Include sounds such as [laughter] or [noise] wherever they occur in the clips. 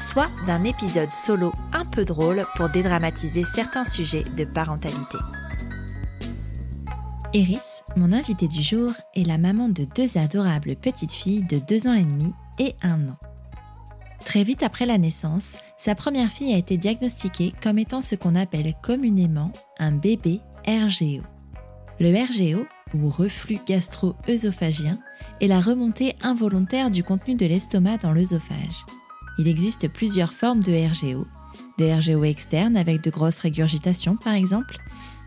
soit d'un épisode solo un peu drôle pour dédramatiser certains sujets de parentalité. Iris, mon invitée du jour, est la maman de deux adorables petites filles de 2 ans et demi et 1 an. Très vite après la naissance, sa première fille a été diagnostiquée comme étant ce qu'on appelle communément un bébé RGO. Le RGO, ou reflux gastro-œsophagien, est la remontée involontaire du contenu de l'estomac dans l'œsophage. Il existe plusieurs formes de RGO. Des RGO externes avec de grosses régurgitations par exemple,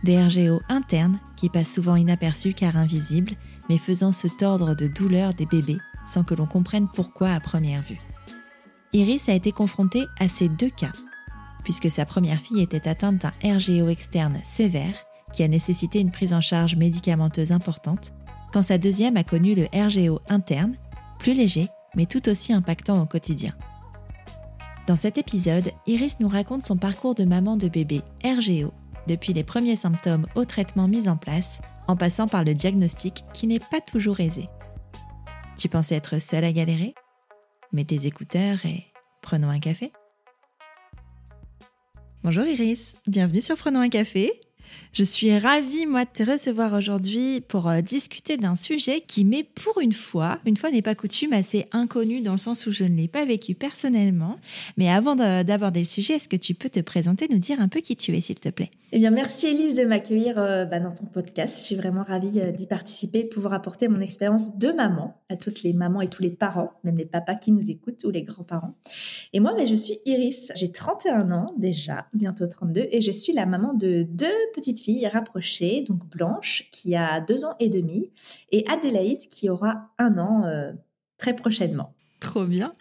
des RGO internes qui passent souvent inaperçus car invisibles, mais faisant se tordre de douleur des bébés sans que l'on comprenne pourquoi à première vue. Iris a été confrontée à ces deux cas, puisque sa première fille était atteinte d'un RGO externe sévère qui a nécessité une prise en charge médicamenteuse importante, quand sa deuxième a connu le RGO interne, plus léger, mais tout aussi impactant au quotidien. Dans cet épisode, Iris nous raconte son parcours de maman de bébé RGO, depuis les premiers symptômes au traitement mis en place, en passant par le diagnostic qui n'est pas toujours aisé. Tu pensais être seule à galérer? Mets tes écouteurs et prenons un café. Bonjour Iris, bienvenue sur Prenons un café. Je suis ravie, moi, de te recevoir aujourd'hui pour euh, discuter d'un sujet qui m'est pour une fois, une fois n'est pas coutume, assez inconnu dans le sens où je ne l'ai pas vécu personnellement. Mais avant d'aborder le sujet, est-ce que tu peux te présenter, nous dire un peu qui tu es, s'il te plaît? Eh bien, merci Elise de m'accueillir euh, bah, dans ton podcast. Je suis vraiment ravie euh, d'y participer, de pouvoir apporter mon expérience de maman à toutes les mamans et tous les parents, même les papas qui nous écoutent ou les grands-parents. Et moi, mais je suis Iris. J'ai 31 ans déjà, bientôt 32, et je suis la maman de deux petite fille rapprochée, donc Blanche, qui a deux ans et demi, et Adélaïde, qui aura un an euh, très prochainement. Trop bien.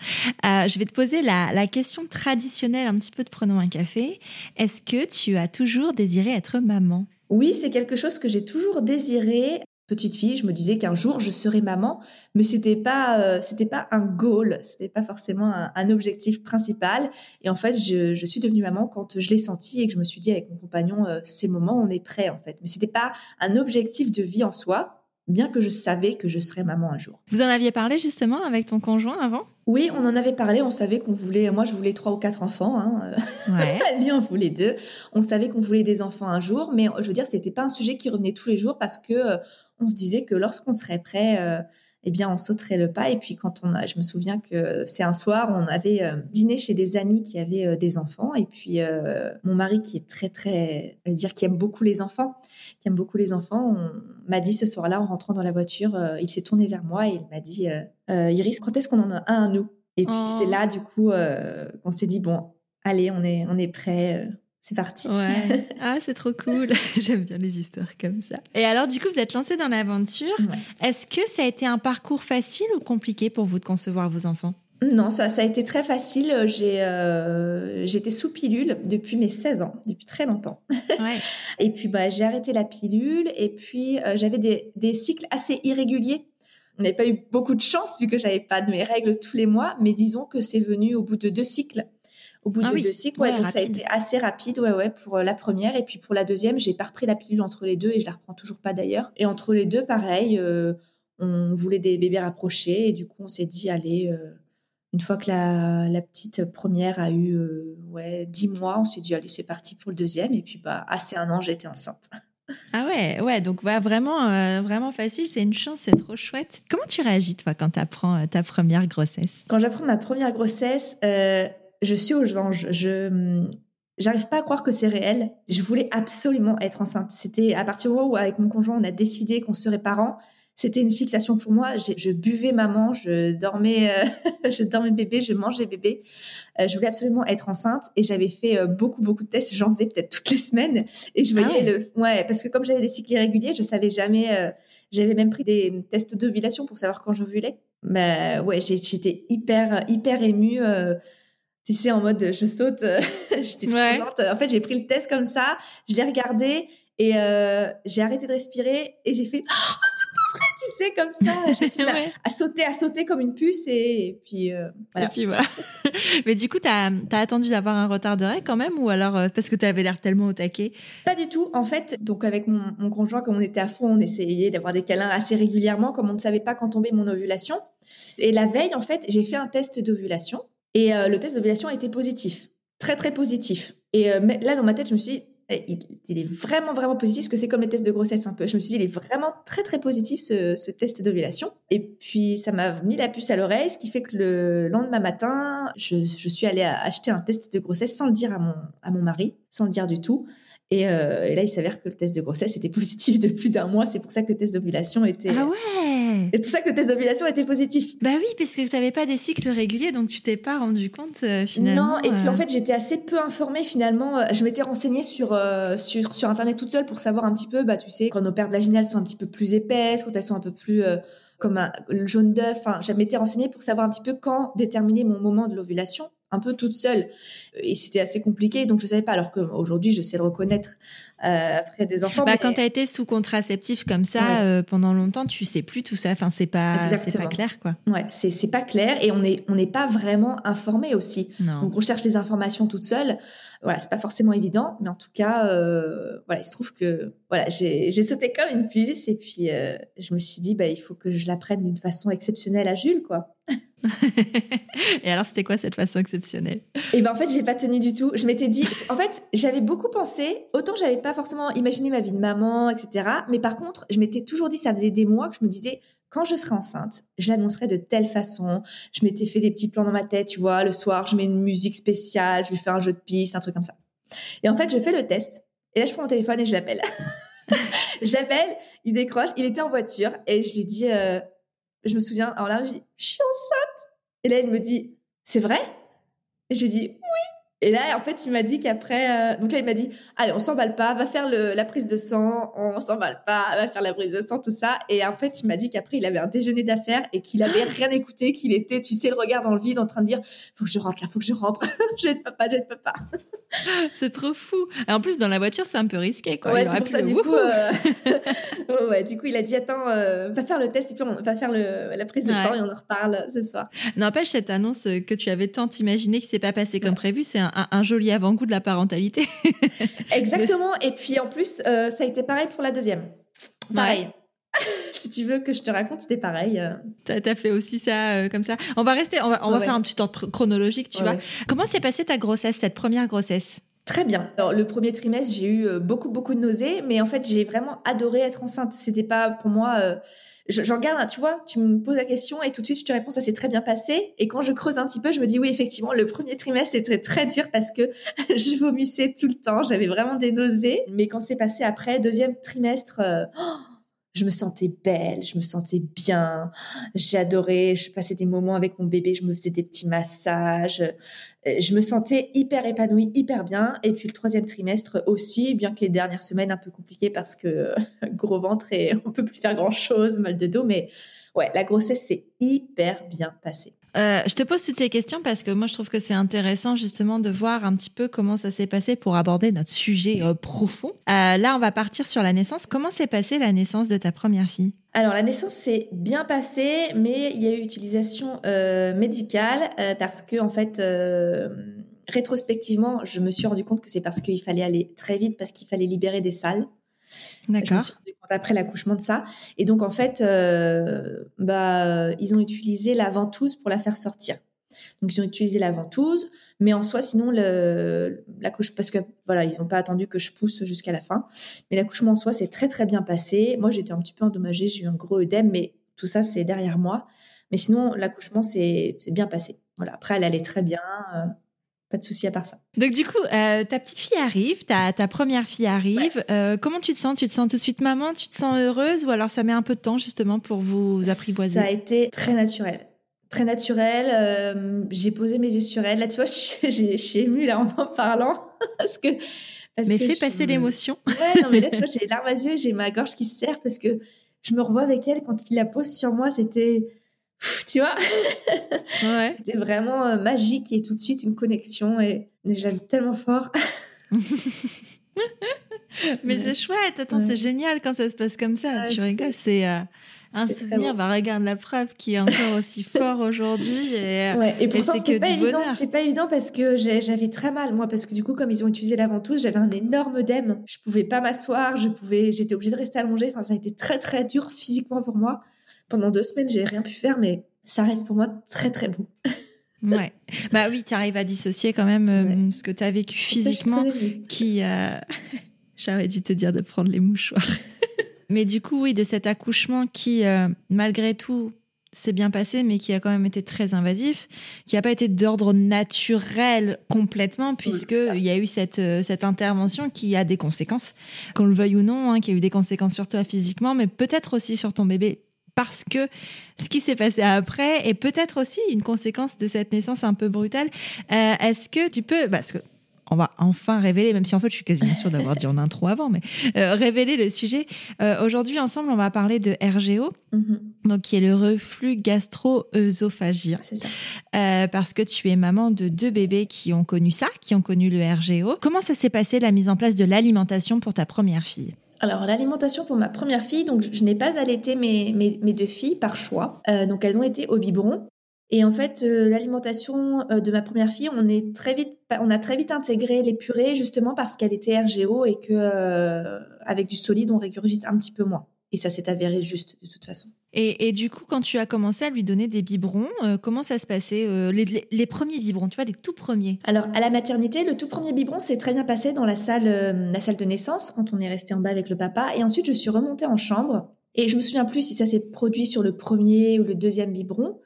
Euh, je vais te poser la, la, question traditionnelle, un petit peu de prenons un café. Est-ce que tu as toujours désiré être maman? Oui, c'est quelque chose que j'ai toujours désiré petite fille, je me disais qu'un jour je serais maman, mais c'était pas euh, c'était pas un goal, c'était pas forcément un, objectif principal. Et en fait, je, suis devenue maman quand je l'ai senti et que je me suis dit avec mon compagnon, euh, ces moments, on est prêt en fait. Mais c'était pas un objectif de vie en soi, bien que je savais que je serais maman un jour. Vous en aviez parlé justement avec ton conjoint avant? Oui, on en avait parlé. On savait qu'on voulait. Moi, je voulais trois ou quatre enfants. Hein. Ouais. [laughs] Lui, on voulait deux. On savait qu'on voulait des enfants un jour, mais je veux dire, c'était pas un sujet qui revenait tous les jours parce que euh, on se disait que lorsqu'on serait prêt, euh, eh bien, on sauterait le pas. Et puis, quand on a, je me souviens que c'est un soir, on avait euh, dîné chez des amis qui avaient euh, des enfants. Et puis, mon mari, qui est très, très, je veux dire, qui aime beaucoup les enfants, qui aime beaucoup les enfants, m'a dit ce soir-là, en rentrant dans la voiture, il s'est tourné vers moi et il m'a dit, Iris, quand est-ce qu'on en a un à nous? Et puis, c'est oh. là, du coup, qu'on s'est dit, bon, allez, on est, on est prêt c'est parti. Ouais. [laughs] Ah, c'est trop cool. [laughs] J'aime bien les histoires comme ça. Et alors, du coup, vous êtes lancé dans l'aventure. Est-ce que ça a été un parcours facile ou compliqué pour vous de concevoir vos enfants? Non, ça, ça a été très facile. J'ai, euh, j'étais sous pilule depuis mes 16 ans, depuis très longtemps. [laughs] Ouais. et puis, bah, j'ai arrêté la pilule. Et puis, euh, j'avais des, des cycles assez irréguliers. On n'avait pas eu beaucoup de chance vu que j'avais pas de mes règles tous les mois, mais disons que c'est venu au bout de deux cycles au bout ah de deux cycles. Ouais, donc ça a été assez rapide, ouais, ouais, pour euh, la première. Et puis pour la deuxième, j'ai pas repris la pilule entre les deux et je la reprends toujours pas d'ailleurs. Et entre les deux, pareil, euh, on voulait des bébés rapprochés et du coup, on s'est dit, allez, euh, une fois que la, la, petite première a eu ouais, 10 mois, on s'est dit, allez, c'est parti pour le deuxième. Et puis, bah, assez un an, j'étais enceinte. Ah ouais, ouais, donc bah, vraiment, vraiment facile, c'est une chance, c'est trop chouette. Comment tu réagis toi quand tu apprends ta première grossesse? Quand j'apprends ma première grossesse, je suis aux anges. Je j'arrive pas à croire que c'est réel. Je voulais absolument être enceinte. C'était à partir du moment où avec mon conjoint on a décidé qu'on serait parents. C'était une fixation pour moi. Je buvais maman, je dormais, euh, [laughs] je dormais bébé, je mangeais bébé. Euh, je voulais absolument être enceinte et j'avais fait euh, beaucoup beaucoup de tests. J'en faisais peut-être toutes les semaines et je voyais ah le ouais parce que comme j'avais des cycles irréguliers, je savais jamais. j'avais même pris des tests d'ovulation pour savoir quand j'ovulais. Mais ouais, j'étais hyper hyper émue tu sais, en mode je saute. [laughs] J'étais trop contente. En fait, j'ai pris le test comme ça, je l'ai regardé et j'ai arrêté de respirer et j'ai fait [gasps] oh, sais, comme ça. Je me suis [laughs] à, sauter, à sauter comme une puce et, puis euh, voilà. Et puis voilà. [laughs] Mais du coup, tu as, attendu d'avoir un retard de règles quand même ou alors euh, parce que tu avais l'air tellement au taquet? Pas du tout. En fait, donc avec mon, mon conjoint, comme on était à fond, on essayait d'avoir des câlins assez régulièrement, comme on ne savait pas quand tombait mon ovulation. Et la veille, en fait, j'ai fait un test d'ovulation et euh, le test d'ovulation était positif. Très, très positif. Et là, dans ma tête, je me suis dit, il, est vraiment, vraiment positif, parce que c'est comme les tests de grossesse un peu. Je me suis dit, il est vraiment très, très positif, ce, test d'ovulation. Et puis, ça m'a mis la puce à l'oreille, ce qui fait que le lendemain matin, je, suis allée acheter un test de grossesse sans le dire à mon, à mon mari, sans le dire du tout. Euh, et, là, il s'avère que le test de grossesse était [laughs] positif de plus d'un mois. C'est pour ça que le test d'ovulation était. Ah ouais C'est pour ça que le test d'ovulation était positif. Bah oui, parce que tu n'avais pas des cycles réguliers, donc tu t'es pas rendu compte euh, finalement. Non, et puis en euh. fait, j'étais assez peu informée finalement. Je m'étais renseignée sur, sur, sur Internet toute seule pour savoir un petit peu, bah, tu sais, quand nos pertes vaginales sont un petit peu plus épaisses, quand elles sont un peu plus comme un, le jaune d'œuf. Enfin, je m'étais renseignée pour savoir un petit peu quand déterminer mon moment de l'ovulation un peu toute seule. Et c'était assez compliqué, donc je savais pas. Alors qu'aujourd'hui, je sais le reconnaître euh, après des enfants. Bah, Quand tu as été sous contraceptif comme ça euh, pendant longtemps, tu sais plus tout ça. Enfin, c'est pas, c'est pas clair, quoi. Ouais, c'est pas clair et on n'est on n'est pas vraiment informé aussi. Donc on cherche les informations toute seule. Voilà, c'est pas forcément évident, mais en tout cas, euh, voilà, il se trouve que voilà, j'ai sauté comme une puce et puis je me suis dit, bah, il faut que je l'apprenne d'une façon exceptionnelle à Jules, quoi. [laughs] et alors, c'était quoi cette façon exceptionnelle? Et ben en fait, j'ai pas tenu du tout. Je m'étais dit, en fait, j'avais beaucoup pensé. Autant j'avais pas forcément imaginé ma vie de maman, etc. Mais par contre, je m'étais toujours dit, ça faisait des mois que je me disais, quand je serai enceinte, je l'annoncerai de telle façon. Je m'étais fait des petits plans dans ma tête, tu vois. Le soir, je mets une musique spéciale, je lui fais un jeu de piste, un truc comme ça. Et en fait, je fais le test. Et là, je prends mon téléphone et je l'appelle. [laughs] J'appelle, il décroche, il était en voiture et je lui dis, euh, je me souviens, alors là, je dis, je suis enceinte. Et là, il me dit, c'est vrai? Et je lui dis, oui. Et là, en fait, il m'a dit qu'après, euh, donc là, il m'a dit, allez, on s'emballe pas, va faire le, la prise de sang, on s'emballe pas, va faire la prise de sang, tout ça. Et en fait, il m'a dit qu'après, il avait un déjeuner d'affaires et qu'il avait rien écouté, qu'il était, tu sais, le regard dans le vide, en train de dire, faut que je rentre là, faut que je rentre, [laughs] je vais être papa, je vais être papa. c'est trop fou. Et en plus, dans la voiture, c'est un peu risqué, quoi. Ouais, c'est pour ça, du coup, euh... [laughs] [laughs] ouais, du coup, il a dit, attends, euh, va faire le test et puis on va faire le, la prise de sang et on en reparle ce soir. N'empêche, cette annonce que tu avais tant imaginé qui s'est pas passé comme prévu, c'est un un, joli avant-goût de la parentalité. [laughs] Exactement. Et puis en plus, euh, ça a été pareil pour la deuxième. Pareil. [laughs] si tu veux que je te raconte, c'était pareil. Euh. T'as as fait aussi ça euh, comme ça. On va rester, on va, on va faire un petit ordre chronologique, tu vois. Comment s'est passée ta grossesse, cette première grossesse? Très bien. Alors, le premier trimestre, j'ai eu beaucoup, beaucoup de nausées, mais en fait, j'ai vraiment adoré être enceinte. C'était pas pour moi j'en garde, tu vois, tu me poses la question et tout de suite je te réponds ça s'est très bien passé. Et quand je creuse un petit peu, je me dis oui effectivement le premier trimestre c'était très dur parce que [laughs] je vomissais tout le temps, j'avais vraiment des nausées. Mais quand c'est passé après deuxième trimestre, euh, oh, je me sentais belle, je me sentais bien, j'adorais, je passais des moments avec mon bébé, je me faisais des petits massages, euh, je me sentais hyper épanouie, hyper bien. Et puis le troisième trimestre aussi, bien que les dernières semaines un peu compliquées parce que gros ventre et on peut plus faire grand chose, mal de dos, mais ouais, la grossesse s'est hyper bien passée. Euh, je te pose toutes ces questions parce que moi je trouve que c'est intéressant justement de voir un petit peu comment ça s'est passé pour aborder notre sujet euh, profond. Euh, là, on va partir sur la naissance. Comment s'est passée la naissance de ta première fille? Alors la naissance s'est bien passée, mais il y a eu utilisation médicale parce que en fait rétrospectivement, je me suis rendu compte que c'est parce qu'il fallait aller très vite, parce qu'il fallait libérer des salles. D'accord. après l'accouchement de ça. Et donc, en fait, euh, bah, ils ont utilisé la ventouse pour la faire sortir. Donc, ils ont utilisé la ventouse, mais en soi, sinon, l'accouchement, parce que voilà, ils n'ont pas attendu que je pousse jusqu'à la fin. Mais l'accouchement en soi, c'est très, très bien passé. Moi, j'étais un petit peu endommagée, j'ai eu un gros œdème, mais tout ça, c'est derrière moi. Mais sinon, l'accouchement, c'est bien passé. Voilà. Après, elle allait très bien. Pas de souci à part ça. Donc du coup, euh, ta petite fille arrive, ta, ta première fille arrive. Euh, comment tu te sens? Tu te sens tout de suite maman? Tu te sens heureuse? Ou alors ça met un peu de temps justement pour vous apprivoiser? Ça a été très naturel. Très naturel. Euh, j'ai posé mes yeux sur elle. Là, tu vois, je, suis émue là en en parlant. [laughs] parce que, mais fais passer l'émotion. [laughs] Ouais, non, mais là, tu vois, [laughs] j'ai les larmes à yeux, j'ai ma gorge qui se serre parce que je me revois avec elle quand il la pose sur moi. C'était [laughs] tu vois ouais. C'était vraiment euh, magique et tout de suite une connexion et, j'aime tellement fort. [laughs] Mais c'est chouette, attends, c'est génial quand ça se passe comme ça. tu rigoles, c'est euh, un souvenir. Bah, regarde la preuve qui est encore aussi [laughs] fort aujourd'hui. Et, ouais. et pourtant, c'était pas évident. C'était pas évident parce que j'avais très mal, moi, parce que du coup, comme ils ont utilisé la ventouse, j'avais un énorme œdème. Je pouvais pas m'asseoir, je pouvais, j'étais obligée de rester allongée. Enfin, ça a été très, très dur physiquement pour moi. Pendant deux semaines, j'ai rien pu faire, mais ça reste pour moi très, très beau. ouais. [laughs] Bah oui, tu arrives à dissocier quand même euh, ce que tu as vécu physiquement qui. Euh, [laughs] j'aurais dû te dire de prendre les mouchoirs. [laughs] Mais du coup, oui, de cet accouchement qui, euh, malgré tout, s'est bien passé, mais qui a quand même été très invasif, qui n'a pas été d'ordre naturel complètement, puisqu'il il y a eu cette, cette intervention qui a des conséquences, qu'on le veuille ou non, hein, qui a eu des conséquences sur toi physiquement, mais peut-être aussi sur ton bébé parce que ce qui s'est passé après est peut-être aussi une conséquence de cette naissance un peu brutale. Euh, est-ce que tu peux, parce que on va enfin révéler, même si en fait je suis quasiment sûre d'avoir dit en intro avant, mais euh, révéler le sujet. Euh, aujourd'hui, ensemble, on va parler de RGO, mhm. donc qui est le reflux gastro-œsophagien. Euh, parce que tu es maman de deux bébés qui ont connu ça, qui ont connu le RGO. Comment ça s'est passé la mise en place de l'alimentation pour ta première fille? Alors l'alimentation pour ma première fille, donc je, n'ai pas allaité mes, mes, deux filles par choix. donc elles ont été au biberon. Et en fait, euh, l'alimentation euh, de ma première fille, on est très vite, on a très vite intégré les purées justement parce qu'elle était RGO et que euh, avec du solide, on régurgite un petit peu moins. Et ça s'est avéré juste de toute façon. Et, du coup, quand tu as commencé à lui donner des biberons, comment ça se passait les, les, premiers biberons, tu vois, les tout premiers? Alors, à la maternité, le tout premier biberon s'est très bien passé dans la salle, la salle de naissance, quand on est resté en bas avec le papa. Et ensuite, je suis remontée en chambre. Et je me souviens plus si ça s'est produit sur le premier ou le deuxième biberon.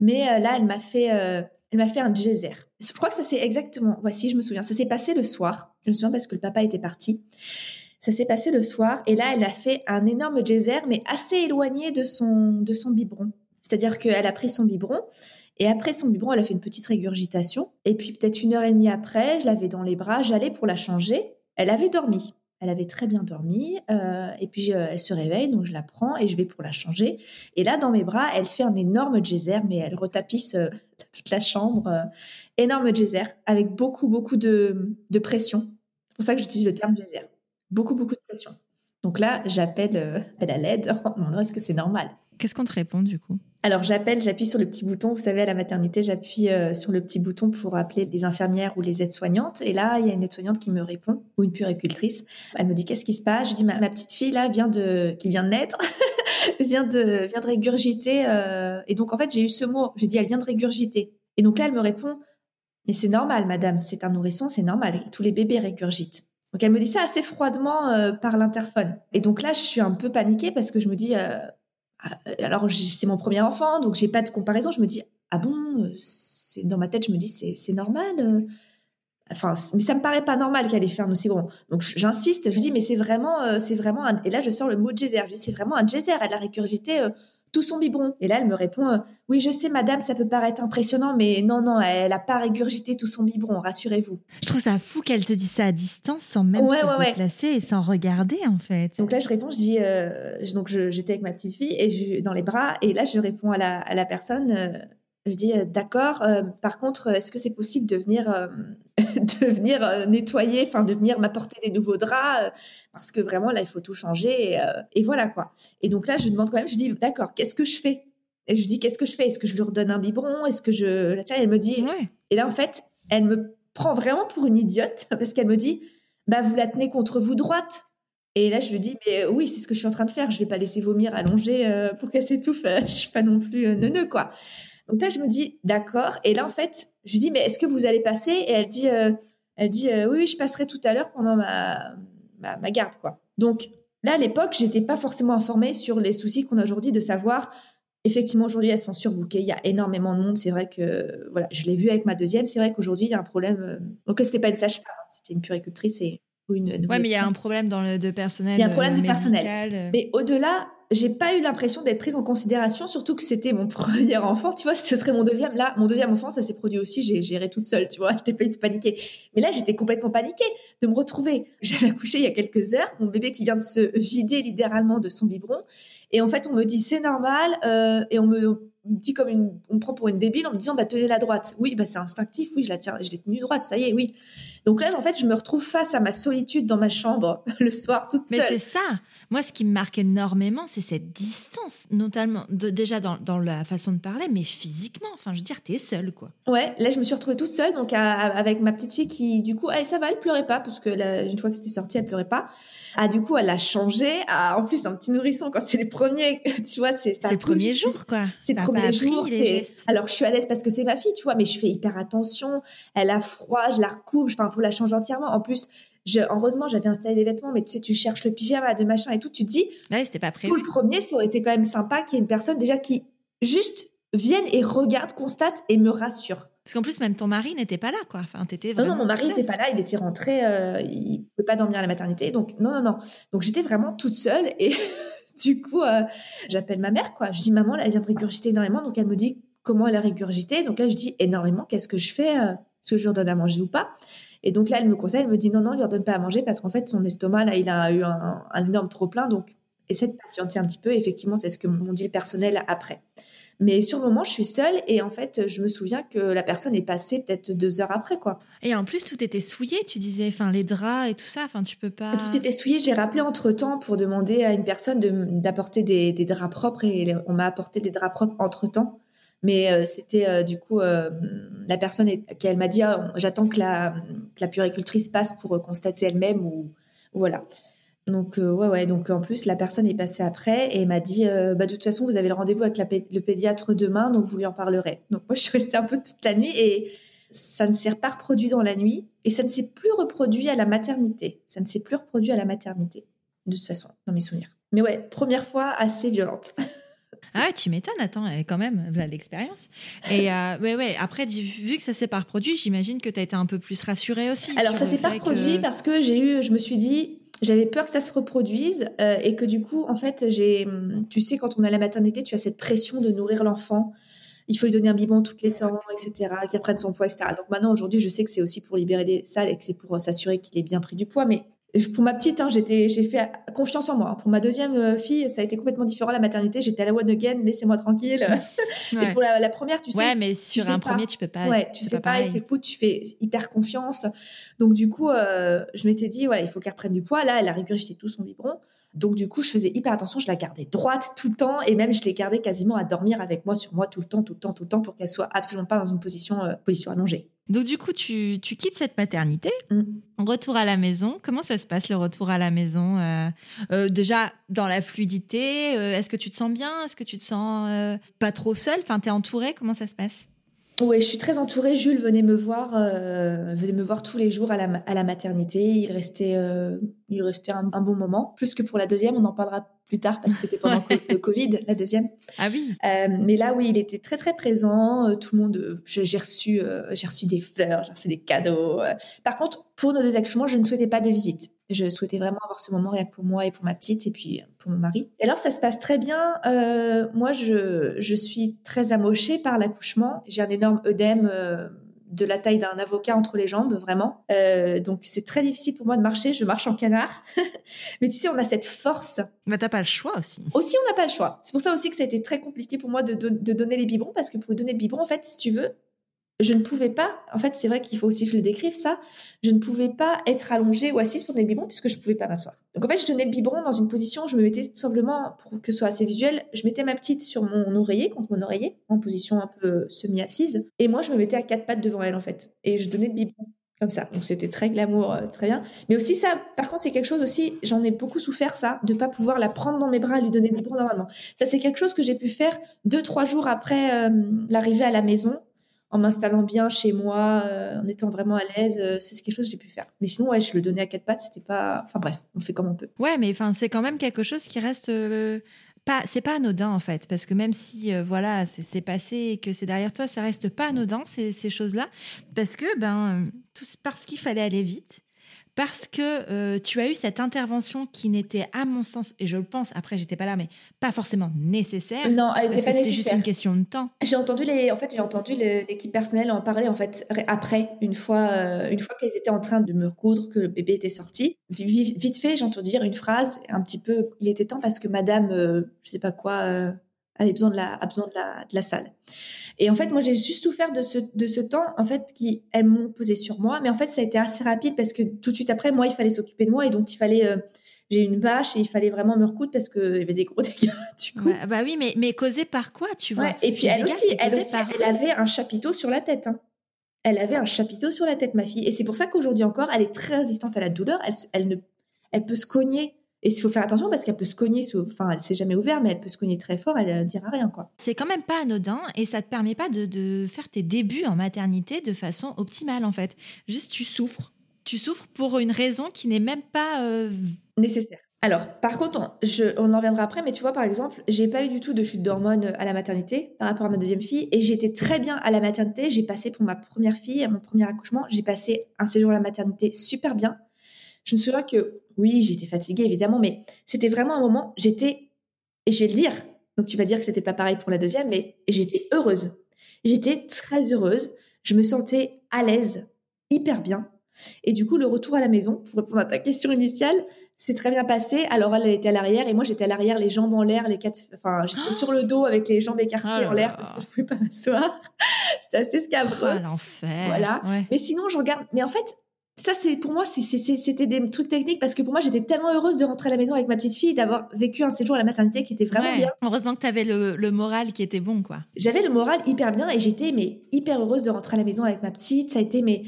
Mais euh, là, elle m'a fait, euh, elle m'a fait un geyser. Je crois que ça s'est exactement, voici, je me souviens, ça s'est passé le soir. Je me souviens parce que le papa était parti. Ça s'est passé le soir et là, elle a fait un énorme geyser, mais assez éloigné de son, de son biberon. C'est-à-dire qu'elle a pris son biberon et après son biberon, elle a fait une petite régurgitation. Et puis peut-être une heure et demie après, je l'avais dans les bras, j'allais pour la changer. Elle avait dormi. Elle avait très bien dormi. Euh, et puis, elle se réveille, donc je la prends et je vais pour la changer. Et là, dans mes bras, elle fait un énorme geyser, mais elle retapisse euh, [laughs] toute la chambre. Euh, énorme geyser, avec beaucoup, beaucoup de, pression. C'est pour ça que j'utilise le terme geyser. Beaucoup, beaucoup de pression. Donc là, j'appelle à l'aide [laughs] en demandant est-ce que c'est normal? Qu'est-ce qu'on te répond du coup? Alors j'appelle, j'appuie sur le petit bouton. Vous savez, à la maternité, j'appuie euh, sur le petit bouton pour appeler les infirmières ou les aides-soignantes. Et là, il y a une aide-soignante qui me répond, ou une puéricultrice. Elle me dit qu'est-ce qui se passe? Je dis ma, petite fille là vient de, qui vient de naître, [laughs] vient de, vient de régurgiter. Euh, et donc en fait, j'ai eu ce mot. J'ai dit elle vient de régurgiter. Et donc là, elle me répond mais c'est normal, madame, c'est un nourrisson, c'est normal. Tous les bébés régurgitent. Donc elle me dit ça assez froidement euh, par l'interphone. Et donc là, je suis un peu paniquée parce que je me dis euh, alors c'est mon premier enfant, donc j'ai pas de comparaison. Je me dis ah bon, euh, c'est dans ma tête, je me dis c'est normal. Enfin, mais ça me paraît pas normal qu'elle ait fait un aussi grand. Donc j'insiste, je dis mais c'est vraiment, c'est vraiment. Un... Et là je sors le mot geyser. Je dis c'est vraiment un geyser. Elle a récurgité tout son biberon. Et là, elle me répond euh, Oui, je sais, madame, ça peut paraître impressionnant, mais non, non, elle n'a pas régurgité tout son biberon, rassurez-vous. Je trouve ça fou qu'elle te dise ça à distance sans même se déplacer et sans regarder, en fait. Donc là, je réponds Je dis euh, Donc j'étais avec ma petite fille et je, dans les bras, et là, je réponds à la, à la personne euh, je dis d'accord. Par contre, est-ce que c'est possible de venir, [laughs] de venir nettoyer, enfin de venir m'apporter des nouveaux draps parce que vraiment là il faut tout changer et, voilà quoi. Et donc là je demande quand même, je dis d'accord, qu'est-ce que je fais? Et je dis qu'est-ce que je fais? Est-ce que je lui redonne un biberon? Est-ce que je la tiens? Elle me dit. Ouais. Et là en fait, elle me prend vraiment pour une idiote [laughs] parce qu'elle me dit bah vous la tenez contre vous droite. Et là, je lui dis, mais oui, c'est ce que je suis en train de faire. Je vais pas laisser vomir allongée pour qu'elle s'étouffe. [laughs] je suis pas non plus neuneux, quoi. Donc là, je me dis, d'accord. Et là, en fait, je lui dis, mais est-ce que vous allez passer? Et elle dit, euh, elle dit euh, oui, je passerai tout à l'heure pendant ma, ma, garde, quoi. Donc là, à l'époque, j'étais pas forcément informée sur les soucis qu'on a aujourd'hui de savoir. Effectivement, aujourd'hui, elles sont surbookées. Il y a énormément de monde. C'est vrai que, voilà, je l'ai vu avec ma deuxième. C'est vrai qu'aujourd'hui, il y a un problème. Euh, donc, c'était pas une sage-femme, hein, c'était une puricultrice et une. une ouais, mais il y a un problème dans le de personnel. Il y a un problème de personnel. Mais au-delà, j'ai pas eu l'impression d'être prise en considération, surtout que c'était mon [laughs] premier enfant, tu vois, ce serait mon deuxième. Là, mon deuxième enfant, ça s'est produit aussi, j'ai géré toute seule, tu vois, [laughs] j'étais pas paniquée. Mais là, j'étais complètement paniquée de me retrouver. [laughs] J'avais accouché il y a quelques heures, mon bébé qui vient de se vider littéralement de son biberon. Et en fait, on me dit c'est normal, euh, et on me dit comme une, on me prend pour une débile en me disant, bah, tenez la droite. Oui, bah, c'est instinctif. Oui, je la tiens, je l'ai tenue droite. Ça y est, oui. Donc là, en fait, je me retrouve face à ma solitude dans ma chambre le soir toute seule. Mais c'est ça. Moi, ce qui me marque énormément, c'est cette distance, notamment déjà dans, la façon de parler, mais physiquement. Enfin, je veux dire, t'es seule, quoi. Ouais, là, je me suis retrouvée toute seule, donc avec ma petite fille qui, du coup, ça va, elle pleurait pas, parce que une fois que c'était sorti, elle pleurait pas. Ah, du coup, elle a changé. Ah, en plus, un petit nourrisson, quand c'est les premiers, [laughs] tu vois, c'est ça. C'est le premier jour, quoi. C'est le premier jour. Alors, je suis à l'aise parce que c'est ma fille, tu vois, mais je fais hyper attention. Elle a froid, je la recouvre, enfin, faut la changer entièrement. En plus, heureusement, j'avais installé les vêtements, mais tu sais, tu cherches le pyjama de machin et tout, tu te dis. Ouais, c'était pas prévu. Pour le premier, ça aurait été quand même sympa qu'il y ait une personne déjà qui juste vienne et regarde, constate et me rassure. Parce qu'en plus, même ton mari n'était pas là, quoi. Enfin, t'étais vraiment. Non, non, mon mari n'était pas là. Il était rentré. Euh, il pouvait pas dormir à la maternité. Donc, non, non, non. Donc, j'étais vraiment toute seule. Et [laughs] du coup, euh, j'appelle ma mère, quoi. Je dis, maman, elle vient de régurgiter énormément. Donc, elle me dit comment elle a régurgité? Donc là, je dis énormément. Qu'est-ce que je fais? Euh, Est-ce que je lui redonne à manger ou pas? Et donc là, elle me conseille. Elle me dit, non, non, lui redonne pas à manger parce qu'en fait, son estomac, là, il a eu un, un énorme trop plein. Donc, essaie de patienter un petit peu. effectivement, c'est ce que m'ont dit le personnel après. Mais sur le moment, je suis seule et en fait, je me souviens que la personne est passée peut-être deux heures après, quoi. Et en plus, tout était souillé, tu disais, enfin, les draps et tout ça, enfin, tu peux pas. Tout était souillé. J'ai rappelé entre temps pour demander à une personne d'apporter des, draps propres et on m'a apporté des draps propres entre temps. Mais euh, c'était euh, du coup euh, la personne qui elle m'a dit ah, j'attends que la, que la puricultrice passe pour constater elle-même ou voilà. Donc ouais ouais donc en plus la personne est passée après et m'a dit bah de toute façon vous avez le rendez-vous avec le pédiatre demain donc vous lui en parlerez. Donc moi je suis restée un peu toute la nuit et ça ne s'est pas reproduit dans la nuit et ça ne s'est plus reproduit à la maternité. Ça ne s'est plus reproduit à la maternité de toute façon dans mes souvenirs. Mais ouais première fois assez violente. [laughs] Ah, tu m'étonnes, attends, quand même, l'expérience. Et euh, [laughs] ouais, ouais, après, vu que ça s'est pas reproduit, j'imagine que tu as été un peu plus rassurée aussi. Alors, ça s'est pas reproduit parce que j'ai eu, je me suis dit, j'avais peur que ça se reproduise euh, et que du coup, en fait, j'ai, tu sais, quand on a la maternité, tu as cette pression de nourrir l'enfant. Il faut lui donner un biberon toutes les temps, etc., qu'il prenne son poids, etc. Donc maintenant, aujourd'hui, je sais que c'est aussi pour libérer des salles et que c'est pour euh, s'assurer qu'il ait bien pris du poids. Mais pour ma petite, hein, j'étais, j'ai fait confiance en moi. Pour ma deuxième euh, fille, ça a été complètement différent. La maternité, j'étais à la one again, laissez-moi tranquille. [laughs] Et pour la, première, tu sais. Ouais, mais sur un premier, tu peux pas. Ouais, tu sais pas, et t'écoutes, tu fais hyper confiance. Donc du coup, euh, je m'étais dit, voilà, il faut qu'elle reprenne du poids. Là, elle a régurgité tout son biberon. Donc du coup, je faisais hyper attention, je la gardais droite tout le temps et même je l'ai gardée quasiment à dormir avec moi sur moi tout le temps, tout le temps, tout le temps pour qu'elle soit absolument pas dans une position, euh, position allongée. Donc du coup, tu, quittes cette maternité, mm. retour à la maison. Comment ça se passe le retour à la maison euh, euh, Déjà dans la fluidité, est-ce que tu te sens bien? Est-ce que tu te sens pas trop seule? Enfin, t'es entourée Comment ça se passe? Oui, je suis très entourée. Jules venait me voir, euh, venait me voir tous les jours à la, à la maternité. Il restait, euh, il restait un, bon moment, plus que pour la deuxième. On en parlera plus tard parce que c'était pendant le Covid, la deuxième. Ah oui. Euh, mais là, oui, il était très très présent. Tout le monde, j'ai reçu, j'ai reçu des fleurs, j'ai reçu des cadeaux. Par contre, pour nos deux accouchements, je ne souhaitais pas de visite. Je souhaitais vraiment avoir ce moment rien que pour moi et pour ma petite et puis pour mon mari. Et alors, ça se passe très bien. moi, je, je suis très amochée par l'accouchement. J'ai un énorme œdème de la taille d'un avocat entre les jambes, vraiment. Euh, donc c'est très difficile pour moi de marcher. Je marche en canard. [laughs] Mais tu sais, on a cette force. Mais t'as pas le choix aussi. Aussi, on n'a pas le choix. C'est pour ça aussi que ça a été très compliqué pour moi de, de donner les biberons parce que pour donner le biberon, en fait, si tu veux, je ne pouvais pas, en fait, c'est vrai qu'il faut aussi que je le décrive ça, je ne pouvais pas être allongée ou assise pour donner le biberon puisque je ne pouvais pas m'asseoir. Donc en fait, je donnais le biberon dans une position, je me mettais tout simplement, pour que ce soit assez visuel, je mettais ma petite sur mon oreiller, contre mon oreiller, en position un peu semi-assise, et moi, je me mettais à quatre pattes devant elle, en fait. Et je donnais le biberon comme ça. Donc c'était très glamour, euh, très bien. Mais aussi ça, par contre, c'est quelque chose aussi, j'en ai beaucoup souffert ça, de pas pouvoir la prendre dans mes bras lui donner le biberon normalement. Ça, c'est quelque chose que j'ai pu faire deux, trois jours après euh, l'arrivée à la maison en m'installant bien chez moi, euh, en étant vraiment à l'aise, euh, c'est quelque chose que j'ai pu faire. Mais sinon, ouais, je le donnais à quatre pattes, c'était pas. Enfin bref, on fait comme on peut. Ouais, mais enfin, c'est quand même quelque chose qui reste. Euh, pas, c'est pas anodin en fait, parce que même si voilà, c'est passé et que c'est derrière toi, ça reste pas anodin ces, ces choses-là, parce que ben, tout, parce qu'il fallait aller vite, parce que euh, tu as eu cette intervention qui n'était, à mon sens, et je le pense, après j'étais pas là, mais pas forcément nécessaire. Non, elle n'était pas nécessaire. C'était juste une question de temps. J'ai entendu les, en fait, j'ai entendu l'équipe personnelle en parler en fait après, une fois, euh, une fois qu'elles étaient en train de me recoudre, que le bébé était sorti. Vite, fait, j'ai entendu dire une phrase un petit peu. Il était temps parce que Madame, je euh, je sais pas quoi avait besoin de la, a besoin de la, de la salle. Et en fait, moi, j'ai juste souffert de ce, de ce temps, en fait, qui, elles m'ont posé sur moi. Mais en fait, ça a été assez rapide parce que tout de suite après, moi, il fallait s'occuper de moi et donc il fallait, euh, j'ai une bâche et il fallait vraiment me recoudre parce qu'il y avait des gros [laughs] dégâts, du coup. bah oui, mais, mais causé par quoi, tu vois? Et puis, elle aussi, elle aussi, elle avait un chapiteau sur la tête, hein. Elle avait un chapiteau sur la tête, ma fille. Et c'est pour ça qu'aujourd'hui encore, elle est très résistante à la douleur. Elle, elle ne, elle peut se cogner et il faut faire attention parce qu'elle peut se cogner, enfin, elle s'est jamais ouverte, mais elle peut se cogner très fort, elle ne dira rien, quoi. C'est quand même pas anodin et ça te permet pas de, faire tes débuts en maternité de façon optimale, en fait. Juste, tu souffres. Tu souffres pour une raison qui n'est même pas euh, nécessaire. Alors, par contre, on, je, on en reviendra après, mais tu vois, par exemple, j'ai pas eu du tout de chute d'hormones à la maternité par rapport à ma deuxième fille, et j'étais très bien à la maternité. J'ai passé pour ma première fille, à mon premier accouchement, j'ai passé un séjour à la maternité super bien. Je me souviens que oui, j'étais fatiguée évidemment, mais c'était vraiment un moment, j'étais, et je vais le dire, donc tu vas dire que c'était pas pareil pour la deuxième, mais j'étais heureuse. J'étais très heureuse, je me sentais à l'aise, hyper bien. Et du coup, le retour à la maison, pour répondre à ta question initiale, c'est très bien passé. Alors elle, était à l'arrière et moi j'étais à l'arrière, les jambes en l'air, les quatre, enfin j'étais sur le dos avec les jambes écartées oh en l'air parce que je pouvais pas m'asseoir. [laughs] C'était assez scabreux. Oh, l'enfer. Voilà. Mais sinon je regarde. Mais en fait, ça, c'est pour moi, c'était des trucs techniques parce que pour moi, j'étais tellement heureuse de rentrer à la maison avec ma petite fille et d'avoir vécu un séjour à la maternité qui était vraiment bien. Heureusement que tu avais le, moral qui était bon, quoi. J'avais le moral hyper bien et j'étais mais hyper heureuse de rentrer à la maison avec ma petite. Ça a été mais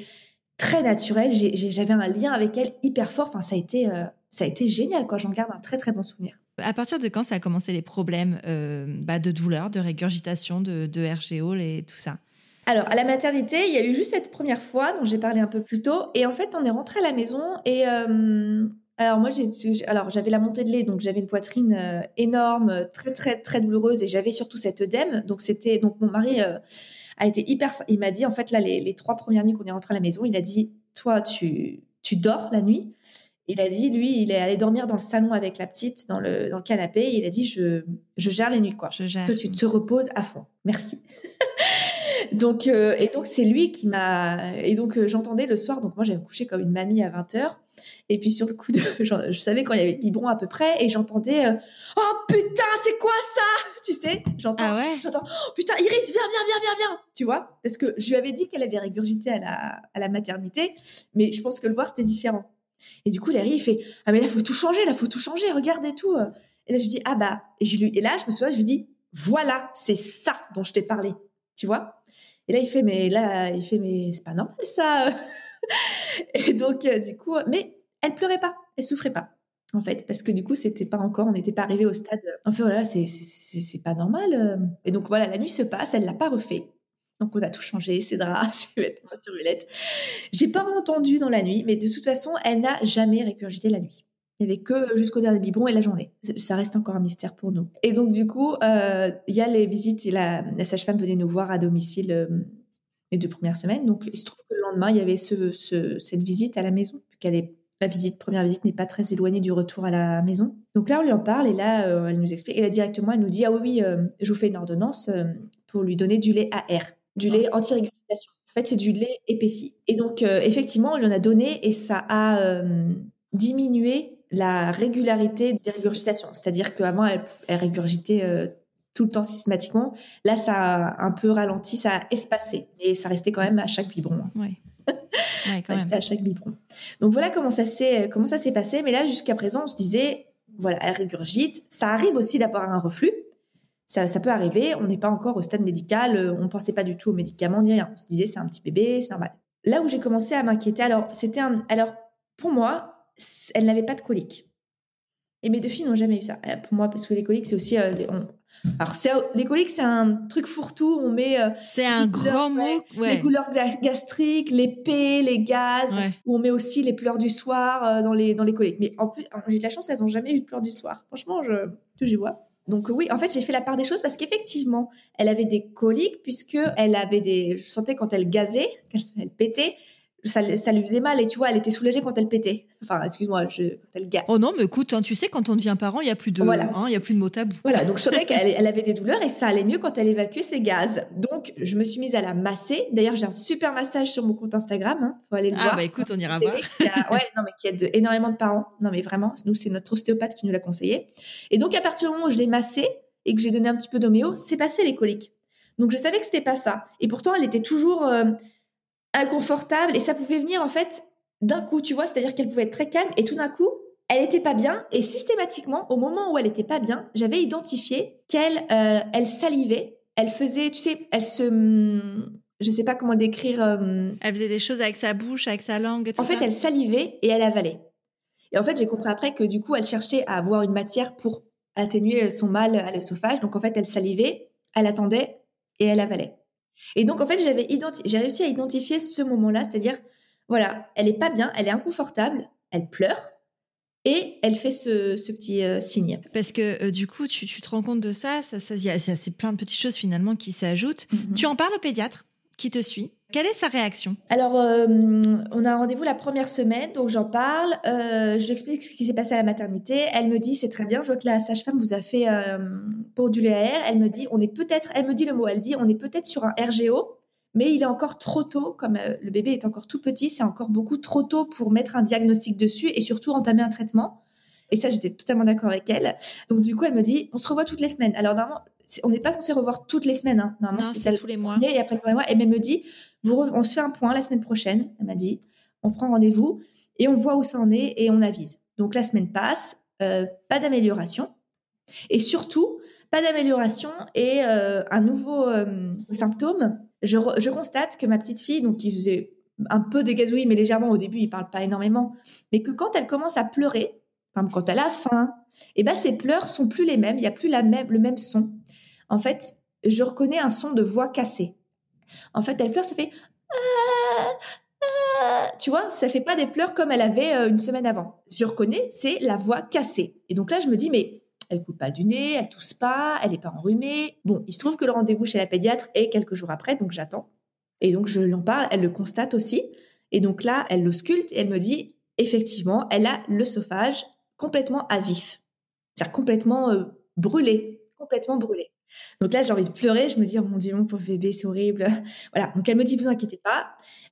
très naturel. J'avais un lien avec elle hyper fort. Enfin, ça a été, euh, ça a été génial, quoi. J'en garde un très très bon souvenir. À partir de quand ça a commencé les problèmes euh, bah, de douleur, de régurgitation, de, de RGO et tout ça? Alors, à la maternité, il y a eu juste cette première fois dont j'ai parlé un peu plus tôt. Et en fait, on est rentré à la maison et euh, alors moi, j'ai, alors j'avais la montée de lait, donc j'avais une poitrine euh, énorme, très très très douloureuse et j'avais surtout cet œdème. Donc c'était donc mon mari euh, a été hyper. Il m'a dit en fait là les, trois premières nuits qu'on est rentré à la maison, il a dit toi tu tu dors la nuit? Il a dit, lui, il est allé dormir dans le salon avec la petite, dans le, dans le canapé. Et il a dit, je, je gère les nuits, quoi. Je gère. Que tu te reposes à fond. Merci. [laughs] donc, euh, et donc, c'est lui qui m'a. Et donc, euh, j'entendais le soir. Donc, moi, j'avais couché comme une mamie à 20 h Et puis, sur le coup de. [laughs] Je, savais quand il y avait le biberon à peu près. Et j'entendais euh, Oh putain, c'est quoi ça? Tu sais J'entends. Ah ouais? J'entends Oh putain, Iris, viens, viens, viens, viens, viens Tu vois? Parce que je lui avais dit qu'elle avait régurgité à la, à la maternité. Mais je pense que le voir, c'était différent. Et du coup, Larry, il fait Ah, mais là, faut tout changer, là, faut tout changer, regarde et tout. Et là, je dis Ah, bah. Et, je lui... et là, je me souviens, je lui dis Voilà, c'est ça dont je t'ai parlé. Tu vois? Et là, il fait, mais là, il fait, mais c'est pas normal ça. [laughs] et donc, euh, du coup, mais elle pleurait pas, elle souffrait pas. En fait, parce que du coup, c'était pas encore, on n'était pas arrivé au stade. Enfin voilà, c'est c'est pas normal. Euh. Et donc voilà, la nuit se passe, elle l'a pas refait. Donc on a tout changé, [laughs] ses draps, [laughs] ses vêtements, ses roulettes. J'ai pas entendu dans la nuit, mais de toute façon, elle n'a jamais récurgité la nuit. Il n'y avait que jusqu'au dernier biberon et la journée. Ça reste encore un mystère pour nous. Et donc, du coup, euh, il y a les visites. La, sage-femme venait nous voir à domicile euh, les deux premières semaines. Donc, il se trouve que le lendemain, il y avait ce, cette visite à la maison. Qu'elle est, la visite, première visite n'est pas très éloignée du retour à la maison. Donc là, on lui en parle et là, euh, elle nous explique. Et là, directement, elle nous dit Ah oui, oui, je vous fais une ordonnance pour lui donner du lait AR, du lait anti-régurgitation. En fait, c'est du lait épaissi. Et donc, effectivement, on lui en a donné et ça a diminué la régularité des régurgitations. C'est-à-dire qu'avant, elle, elle régurgitait euh, tout le temps systématiquement. Là, ça a un peu ralenti, ça a espacé. Et ça restait quand même à chaque biberon. Oui. [laughs] Ouais, quand restait à chaque biberon. Donc voilà comment ça s'est comment ça s'est passé. Mais là, jusqu'à présent, on se disait, voilà, elle régurgite. Ça arrive aussi d'avoir un reflux. Ça, ça peut arriver. On n'est pas encore au stade médical. Euh, on pensait pas du tout aux médicaments ni rien. On se disait, c'est un petit bébé, c'est normal. Là où j'ai commencé à m'inquiéter, alors c'était un, alors pour moi, elle n'avait pas de coliques. Et mes deux filles n'ont jamais eu ça. Euh, pour moi, parce que les coliques, c'est aussi. Euh, les, Alors, les coliques, c'est un truc fourre-tout. On met. Euh, c'est un grand mot. Les couleurs gastriques, les pets, les gaz. Où on met aussi les pleurs du soir dans, les, dans les coliques. Mais en plus, j'ai de la chance, elles n'ont jamais eu de pleurs du soir. Franchement, je, j'y vois. Donc oui, en fait, j'ai fait la part des choses parce qu'effectivement, elle avait des coliques puisque elle avait des. Je sentais quand elle gazait, [laughs] qu'elle pétait, ça, ça, lui faisait mal et tu vois, elle était soulagée quand elle pétait. Enfin, excuse-moi, je, quand elle gâte. Oh non, mais écoute, hein, tu sais, quand on devient parent, il y a plus de, voilà. hein, il y a plus de mots tabous. Voilà, donc je sentais [laughs] qu'elle elle avait des douleurs et ça allait mieux quand elle évacuait ses gaz. Donc, je me suis mise à la masser. D'ailleurs, j'ai un super massage sur mon compte Instagram. Hein, faut aller le ah, voir. Ah bah écoute, on ira voir. [laughs] ouais, non mais qui aide énormément de parents. Non mais vraiment, nous c'est notre ostéopathe qui nous l'a conseillé. Et donc à partir du moment où je l'ai massée, et que j'ai donné un petit peu d'homéo, c'est passé les coliques. Donc je savais que c'était pas ça. Et pourtant, elle était toujours euh, inconfortable et ça pouvait venir en fait d'un coup, tu vois, c'est-à-dire qu'elle pouvait être très calme et tout d'un coup, elle était pas bien et systématiquement, au moment où elle était pas bien, j'avais identifié qu'elle euh, elle salivait, elle faisait, tu sais, elle se je sais pas comment décrire. Euh, elle faisait des choses avec sa bouche, avec sa langue. Tout en fait, elle salivait et elle avalait. Et en fait, j'ai compris après que du coup, elle cherchait à avoir une matière pour atténuer son mal à l'œsophage. Donc en fait, elle salivait, elle attendait et elle avalait. Et donc en fait, j'avais j'ai réussi à identifier ce moment-là, c'est-à-dire voilà, elle est pas bien, elle est inconfortable, elle pleure et elle fait ce, petit euh, signe. Parce que euh, du coup, tu, te rends compte de ça, ça, ça, c'est plein de petites choses finalement qui s'ajoutent. Mm-hmm. Tu en parles au pédiatre qui te suit. Quelle est sa réaction? Alors, euh, on a un rendez-vous la première semaine, donc j'en parle. Euh, je lui explique ce qui s'est passé à la maternité. Elle me dit, c'est très bien, je vois que la sage-femme vous a fait euh, pour du l'AR. Elle me dit, on est peut-être, elle me dit le mot, elle dit, on est peut-être sur un RGO, mais il est encore trop tôt, comme le bébé est encore tout petit, c'est encore beaucoup trop tôt pour mettre un diagnostic dessus et surtout entamer un traitement. Et ça, j'étais totalement d'accord avec elle. Donc, du coup, elle me dit, on se revoit toutes les semaines. Alors, normalement, on n'est pas censé revoir toutes les semaines. Hein. Normalement, c'est tous les mois. Et après le mois. Et elle me dit, on se fait un point la semaine prochaine. Elle m'a dit, on prend rendez-vous et on voit où ça en est et on avise. Donc, la semaine passe, euh, pas d'amélioration. Et surtout, pas d'amélioration et euh, un nouveau euh, symptôme. Je, je, constate que ma petite fille, donc qui faisait un peu de gazouillis, mais légèrement au début, il parle pas énormément, mais que quand elle commence à pleurer, quand elle a faim, et eh ben ses pleurs sont plus les mêmes, il y a plus la même, le même son. En fait, je reconnais un son de voix cassée. En fait, elle pleure, ça fait tu vois, ça fait pas des pleurs comme elle avait euh, une semaine avant. Je reconnais, c'est la voix cassée. Et donc là, je me dis, mais elle coule pas du nez, elle tousse pas, elle n'est pas enrhumée. Bon, il se trouve que le rendez-vous chez la pédiatre est quelques jours après, donc j'attends. Et donc je lui en parle, elle le constate aussi. Et donc là, elle l'ausculte et elle me dit, effectivement, elle a l'œsophage complètement à vif. C'est-à-dire complètement euh, brûlé, complètement brûlé. Donc là, j'ai envie de pleurer. Je me dis, oh mon Dieu, mon pauvre bébé, c'est horrible. [laughs] voilà. Donc elle me dit, vous inquiétez pas.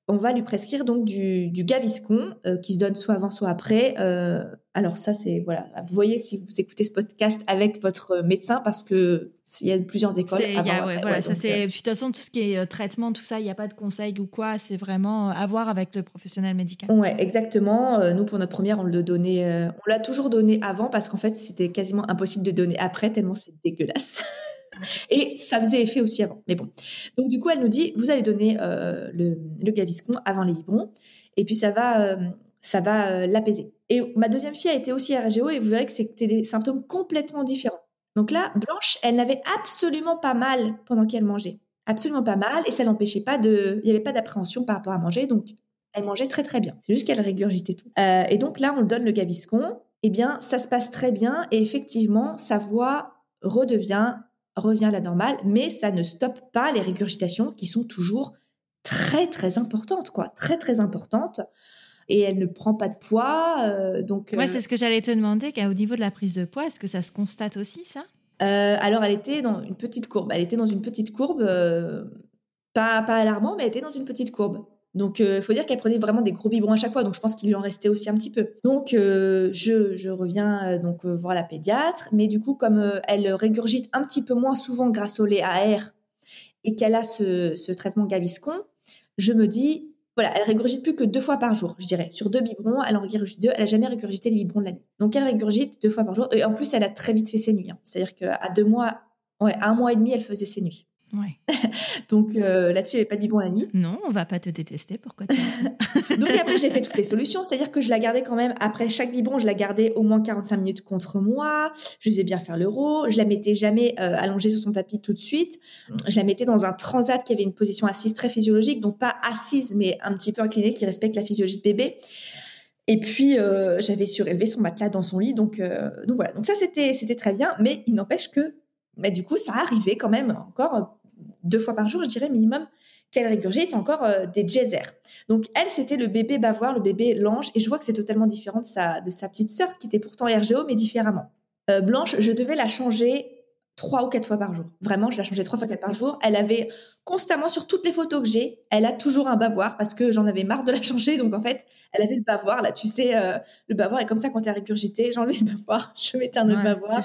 On va lui prescrire donc du, du gaviscon euh, qui se donne soit avant, soit après. Euh, alors ça, c'est voilà. Vous voyez si vous écoutez ce podcast avec votre médecin parce que il y a plusieurs écoles. voilà, ça c'est. De toute façon, tout ce qui est traitement, tout ça, il n'y a pas de conseil ou quoi. C'est vraiment à voir avec le professionnel médical. Ouais, exactement. nous, pour notre première, on le donnait, on l'a toujours donné avant parce qu'en fait, c'était quasiment impossible de donner après tellement c'est dégueulasse. [laughs] Et ça faisait effet aussi avant. Mais bon. Donc, du coup, elle nous dit, vous allez donner euh, le, gaviscon avant les biberons. Et puis, ça va, euh, va euh, l'apaiser. Et ma deuxième fille a été aussi RGO et vous verrez que c'était des symptômes complètement différents. Donc là, Blanche, elle n'avait absolument pas mal pendant qu'elle mangeait. Absolument pas mal. Et ça l'empêchait pas de. Il n'y avait pas d'appréhension par rapport à manger. Donc, elle mangeait très, très bien. C'est juste qu'elle régurgitait tout. et donc là, on donne le gaviscon. Eh bien, ça se passe très bien. Et effectivement, sa voix redevient revient à la normale, mais ça ne stoppe pas les régurgitations qui sont toujours très très importantes, quoi, très très importantes. Et elle ne prend pas de poids, euh, donc. Ouais, euh, c'est ce que j'allais te demander. Au niveau de la prise de poids, est-ce que ça se constate aussi ça? Euh, Alors, elle était dans une petite courbe. Elle était dans une petite courbe, pas pas alarmant, mais elle était dans une petite courbe. Donc, il faut dire qu'elle prenait vraiment des gros biberons à chaque fois. Donc, je pense qu'il lui en restait aussi un petit peu. Donc, je, je, reviens donc voir la pédiatre. Mais du coup, comme elle régurgite un petit peu moins souvent grâce au lait à et qu'elle a ce, traitement Gaviscon, je me dis, voilà, elle régurgite plus que deux fois par jour, je dirais. Sur deux biberons, elle en régurgite deux. Elle a jamais régurgité les biberons de la nuit. Donc, elle régurgite deux fois par jour. Et en plus, elle a très vite fait ses nuits. Hein. C'est-à-dire qu'à deux mois, ouais, à un mois et demi, elle faisait ses nuits. Ouais. [laughs] Donc euh, là-dessus, il n'y avait pas de biberon la nuit. Non, on va pas te détester. Pourquoi tu ça [laughs] Donc après, j'ai fait toutes les solutions. C'est-à-dire que je la gardais quand même, après chaque biberon, je la gardais au moins 45 minutes contre moi. Je faisais bien faire l'euro. Je la mettais jamais euh, allongée sur son tapis tout de suite. Je la mettais dans un transat qui avait une position assise très physiologique. Donc pas assise, mais un petit peu inclinée, qui respecte la physiologie de bébé. Et puis euh, j'avais surélevé son matelas dans son lit, donc donc voilà. Donc ça c'était c'était très bien, mais il n'empêche que, mais du coup ça arrivait quand même encore deux fois par jour, je dirais minimum, qu'elle régurgite encore euh, des geysers. Donc elle, c'était le bébé bavoir, le bébé l'ange, et je vois que c'est totalement différent de sa, de sa petite sœur, qui était pourtant RGO, mais différemment. Euh, Blanche, je devais la changer trois ou quatre fois par jour. Vraiment, je la changeais trois fois quatre par jour. Elle avait constamment sur toutes les photos que j'ai, elle a toujours un bavoir parce que j'en avais marre de la [laughs] changer. Donc en fait, elle avait le bavoir là, tu sais, euh, le bavoir est comme ça quand tu es régurgité, [laughs] j'enlevais le bavoir, je mettais un autre bavoir.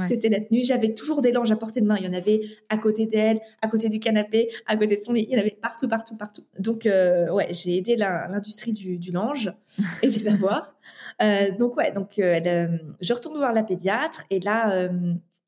C'était la tenue. J'avais toujours des langes à portée de main. Il y en avait à côté d'elle, à côté du canapé, à côté de son lit. Il y en avait partout, partout, partout. Donc euh, ouais, j'ai aidé l'industrie du, du linge et des [laughs] bavoirs. Euh, donc ouais, donc je retourne voir la pédiatre et là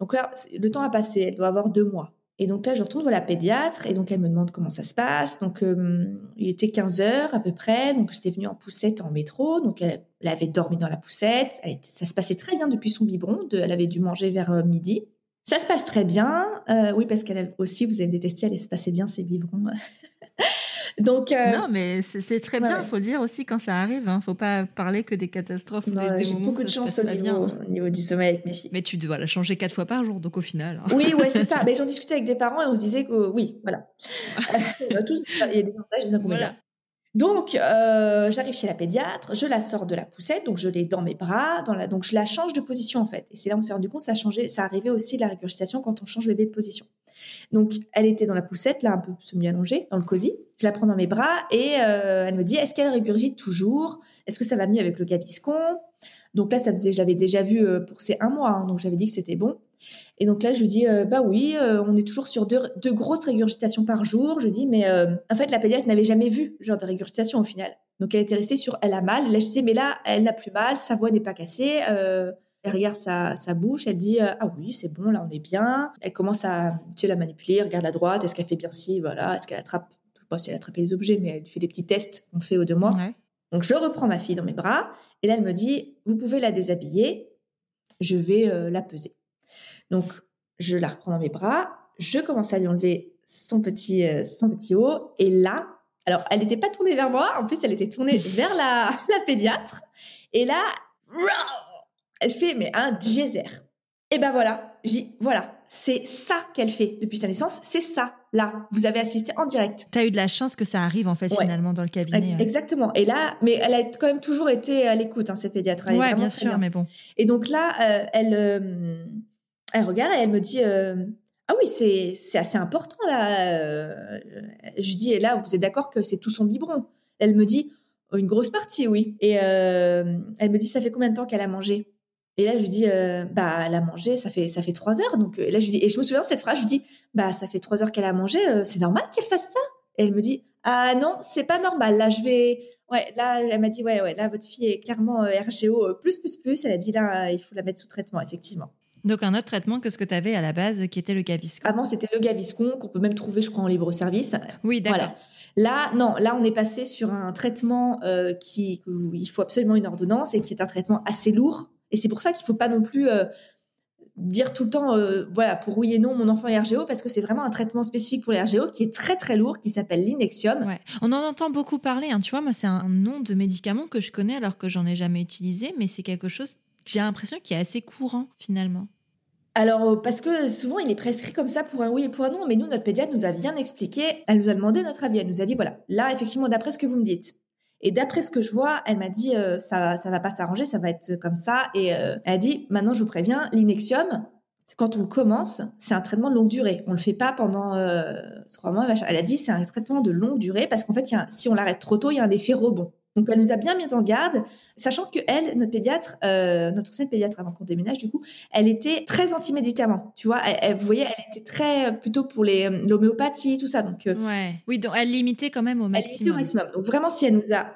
donc là, le temps a passé, elle doit avoir deux mois. Et donc là, je retourne voir la pédiatre et donc elle me demande comment ça se passe. Donc euh, il était 15 heures à peu près, donc j'étais venue en poussette en métro. Donc elle, avait dormi dans la poussette. ça se passait très bien depuis son biberon. elle avait dû manger vers euh, midi. Ça se passe très bien. Euh, oui, parce qu'elle aussi, vous avez détesté, elle se passait bien ses biberons. [laughs] Donc euh, non, mais c'est très bien. Il faut le dire aussi quand ça arrive. Hein. Faut pas parler que des catastrophes. J'ai beaucoup de chance au niveau, au niveau, du sommeil avec mes filles. Mais tu dois la changer quatre fois par jour, donc au final. Hein. Oui, ouais, c'est ça. [laughs] Mais j'en discutais avec des parents et on se disait que oui, voilà. Euh, [laughs] tous, il y a des avantages, des inconvénients. Voilà. Donc, euh, j'arrive chez la pédiatre, je la sors de la poussette, donc je l'ai dans mes bras, dans la, donc je la change de position en fait. Et c'est là où on s'est rendu compte, ça a changé, ça arrivait aussi de la régurgitation quand on change bébé de position. Donc, elle était dans la poussette, là, un peu semi-allongée, dans le cosy. Je la prends dans mes bras et euh, elle me dit, est-ce qu'elle régurgite toujours? Est-ce que ça va mieux avec le gaviscon? Donc là, ça faisait, je l'avais déjà vu euh, pour ces un mois, hein, donc j'avais dit que c'était bon. Et donc là, je dis, euh, bah oui, on est toujours sur deux, grosses régurgitations par jour. Je dis, mais en fait, la pédiatre n'avait jamais vu ce genre de régurgitation au final. Donc elle était restée sur elle a mal. Là, je disais, mais là, elle n'a plus mal, sa voix n'est pas cassée. Elle regarde sa, bouche, elle dit Ah oui, c'est bon, là on est bien. Elle commence à tu la manipuler, regarde à droite, est-ce qu'elle fait bien ci, voilà, est-ce qu'elle attrape, je sais pas si elle attrape les objets, mais elle fait des petits tests qu'on fait aux deux mois. Donc je reprends ma fille dans mes bras et là elle me dit Vous pouvez la déshabiller, je vais euh, la peser. Donc je la reprends dans mes bras, je commence à lui enlever son petit, euh, son petit haut et là, alors elle n'était pas tournée vers moi, en plus elle était tournée vers la, [laughs] la pédiatre et là, elle fait mais un geyser. Et ben voilà, j'ai voilà, c'est ça qu'elle fait depuis sa naissance, c'est ça. Là, vous avez assisté en direct. Tu as eu de la chance que ça arrive en fait finalement dans le cabinet. Exactement. Et là, mais elle a quand même toujours été à l'écoute, hein, cette pédiatre. Oui, bien sûr, mais bon. Et donc là, euh, elle, euh, elle regarde et elle me dit. Euh, ah oui, c'est, c'est assez important là. je dis, et là, vous êtes d'accord que c'est tout son biberon? Elle me dit, une grosse partie, oui. Et elle me dit, ça fait combien de temps qu'elle a mangé? Et là, je lui dis, euh, bah, elle a mangé, ça fait, ça fait trois heures. Donc, euh, là, je lui dis, et je me souviens de cette phrase, je lui dis, bah, ça fait trois heures qu'elle a mangé, euh, c'est normal qu'elle fasse ça? Et elle me dit, ah non, c'est pas normal. Là, je vais, ouais, là, elle m'a dit, ouais, ouais, là, votre fille est clairement RGO plus, plus, plus. Elle a dit, là, il faut la mettre sous traitement, effectivement. Donc, un autre traitement que ce que tu avais à la base, qui était le Gaviscon. Avant, c'était le Gaviscon, qu'on peut même trouver, je crois, en libre service. Oui, d'accord. Là, non, là, on est passé sur un traitement qui, où il faut absolument une ordonnance et qui est un traitement assez lourd et c'est pour ça qu'il faut pas non plus euh, dire tout le temps, euh, voilà, pour oui et non, mon enfant est RGO, parce que c'est vraiment un traitement spécifique pour les RGO qui est très très lourd, qui s'appelle l'Inexium. On en entend beaucoup parler, hein. tu vois, moi c'est un nom de médicament que je connais alors que j'en ai jamais utilisé, mais c'est quelque chose, j'ai l'impression qui est assez courant finalement. Alors, euh, parce que souvent, il est prescrit comme ça pour un oui et pour un non, mais nous, notre pédiatre nous a bien expliqué, elle nous a demandé notre avis, elle nous a dit, voilà, là, effectivement, d'après ce que vous me dites, et d'après ce que je vois, elle m'a dit euh, ça ça va pas s'arranger, ça va être comme ça. Et euh, elle a dit maintenant je vous préviens, l'inexium, quand on commence, c'est un traitement de longue durée. On le fait pas pendant euh, trois mois. Elle a dit c'est un traitement de longue durée parce qu'en fait, si on l'arrête trop tôt, il y a un effet rebond. Donc elle nous a bien mis en garde, sachant que elle, notre pédiatre, euh, notre ancienne pédiatre avant qu'on déménage du coup, elle était très anti-médicaments. Tu vois, elle, vous voyez, elle était très euh, plutôt pour les euh, l'homéopathie, tout ça. Donc ouais, oui, donc elle limitait quand même au maximum. au maximum. Donc vraiment, si elle nous a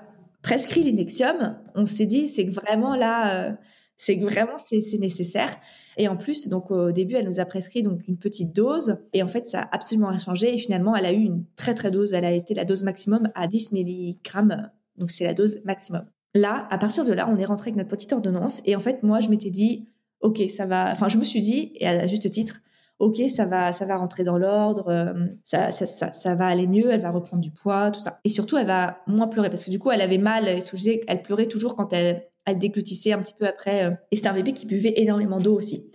prescrit l'inexium, on s'est dit c'est que vraiment là, c'est que vraiment c'est nécessaire. Et en plus, donc au début, elle nous a prescrit donc une petite dose, et en fait, ça a absolument changé. Et finalement, elle a eu une très très dose. Elle a été la dose maximum à 10 mg donc c'est la dose maximum. Là, à partir de là, on est rentré avec notre petite ordonnance et en fait, moi, je m'étais dit, ok, ça va. Enfin, je me suis dit, et à juste titre, ok, ça va, ça va rentrer dans l'ordre, euh, ça, ça, ça, va aller mieux, elle va reprendre du poids, tout ça. Et surtout, elle va moins pleurer parce que du coup, elle avait mal. Et disais, elle pleurait toujours quand elle, elle déglutissait un petit peu après. Euh, et c'était un bébé qui buvait énormément d'eau aussi.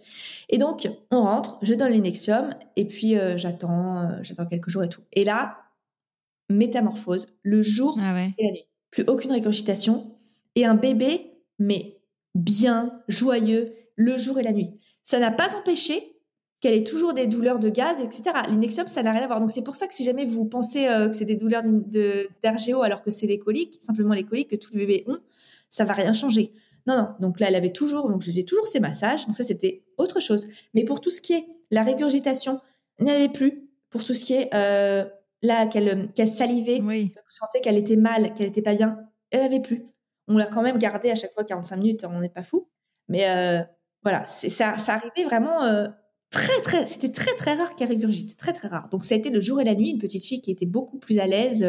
Et donc, on rentre, je donne l'inexium et puis euh, j'attends, j'attends quelques jours et tout. Et là, métamorphose, le jour ah et la nuit plus aucune régurgitation, et un bébé, mais bien, joyeux, le jour et la nuit. Ça n'a pas empêché qu'elle ait toujours des douleurs de gaz, etc. L'inexium, ça n'a rien à voir. Donc c'est pour ça que si jamais vous pensez euh, que c'est des douleurs d'RGO alors que c'est les coliques, simplement les coliques que tous les bébés ont, ça va rien changer. Non, non. Donc là, elle avait toujours, donc je toujours ses massages. Donc ça, c'était autre chose. Mais pour tout ce qui est la régurgitation, elle n'y avait plus. Pour tout ce qui est euh, là, qu'elle qu salivait, oui. sentait qu'elle était mal, qu'elle n'était pas bien, elle n'avait plus. On l'a quand même gardée à chaque fois 45 minutes, on n'est pas fou. Mais euh, voilà, ça, ça arrivait vraiment euh, très, très, c'était très, très rare qu'elle régurgite, très, très rare. Donc ça a été le jour et la nuit, une petite fille qui était beaucoup plus à l'aise,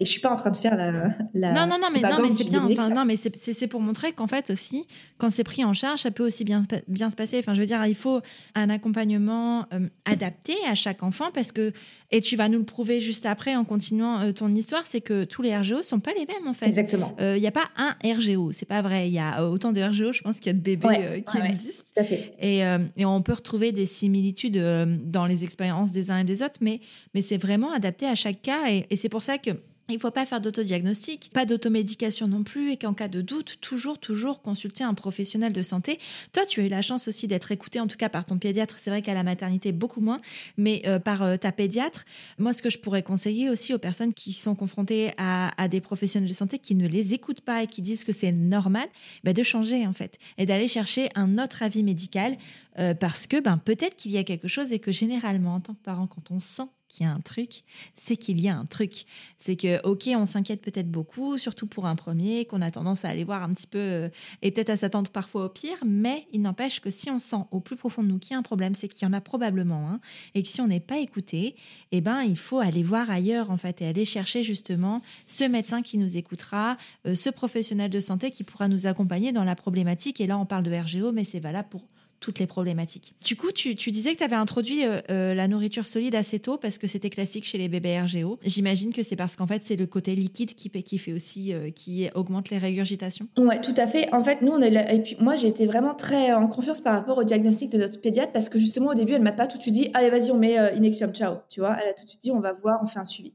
et je suis pas en train de faire la. non, non, non, mais, non, mais c'est bien. Enfin, non, mais c'est pour montrer qu'en fait aussi, quand c'est pris en charge, ça peut aussi bien, bien se passer. Enfin, je veux dire, il faut un accompagnement euh, adapté à chaque enfant parce que, et tu vas nous le prouver juste après en continuant euh, ton histoire, c'est que tous les RGO sont pas les mêmes en fait. Exactement. Il euh, n'y a pas un RGO, c'est pas vrai. Il y a autant de RGO, je pense qu'il y a de bébés qui existent. tout à fait. Et, et, on peut retrouver des similitudes dans les expériences des uns et des autres, mais, mais c'est vraiment adapté à chaque cas et, et c'est pour ça que il ne faut pas faire d'autodiagnostic, pas d'automédication non plus, et qu'en cas de doute, toujours, toujours consulter un professionnel de santé. Toi, tu as eu la chance aussi d'être écouté, en tout cas par ton pédiatre. C'est vrai qu'à la maternité, beaucoup moins, mais euh, par euh, ta pédiatre. Moi, ce que je pourrais conseiller aussi aux personnes qui sont confrontées à, des professionnels de santé qui ne les écoutent pas et qui disent que c'est normal, bah, de changer en fait et d'aller chercher un autre avis médical euh, parce que ben, peut-être qu'il y a quelque chose et que généralement, en tant que parent, quand on sent qu'il y a un truc, c'est qu'il y a un truc. C'est que, ok, on s'inquiète peut-être beaucoup, surtout pour un premier, qu'on a tendance à aller voir un petit peu euh, et peut-être à s'attendre parfois au pire, mais il n'empêche que si on sent au plus profond de nous qu'il y a un problème, c'est qu'il y en a probablement un, et que si on n'est pas écouté, eh ben, il faut aller voir ailleurs, en fait, et aller chercher justement ce médecin qui nous écoutera, euh, ce professionnel de santé qui pourra nous accompagner dans la problématique. Et là, on parle de RGO, mais c'est valable pour toutes les problématiques. Du coup, tu, disais que tu avais introduit euh, euh, la nourriture solide assez tôt parce que c'était classique chez les bébés RGO. J'imagine que c'est parce qu'en fait, c'est le côté liquide qui, qui fait aussi, euh, qui augmente les régurgitations. Ouais, tout à fait. En fait, nous, on a, et puis moi, j'ai été vraiment très en confiance par rapport au diagnostic de notre pédiatre parce que justement, au début, elle m'a pas tout de suite dit, allez, vas-y, on met Inexium, ciao. Tu vois, elle a tout de suite dit, on va voir, on fait un suivi.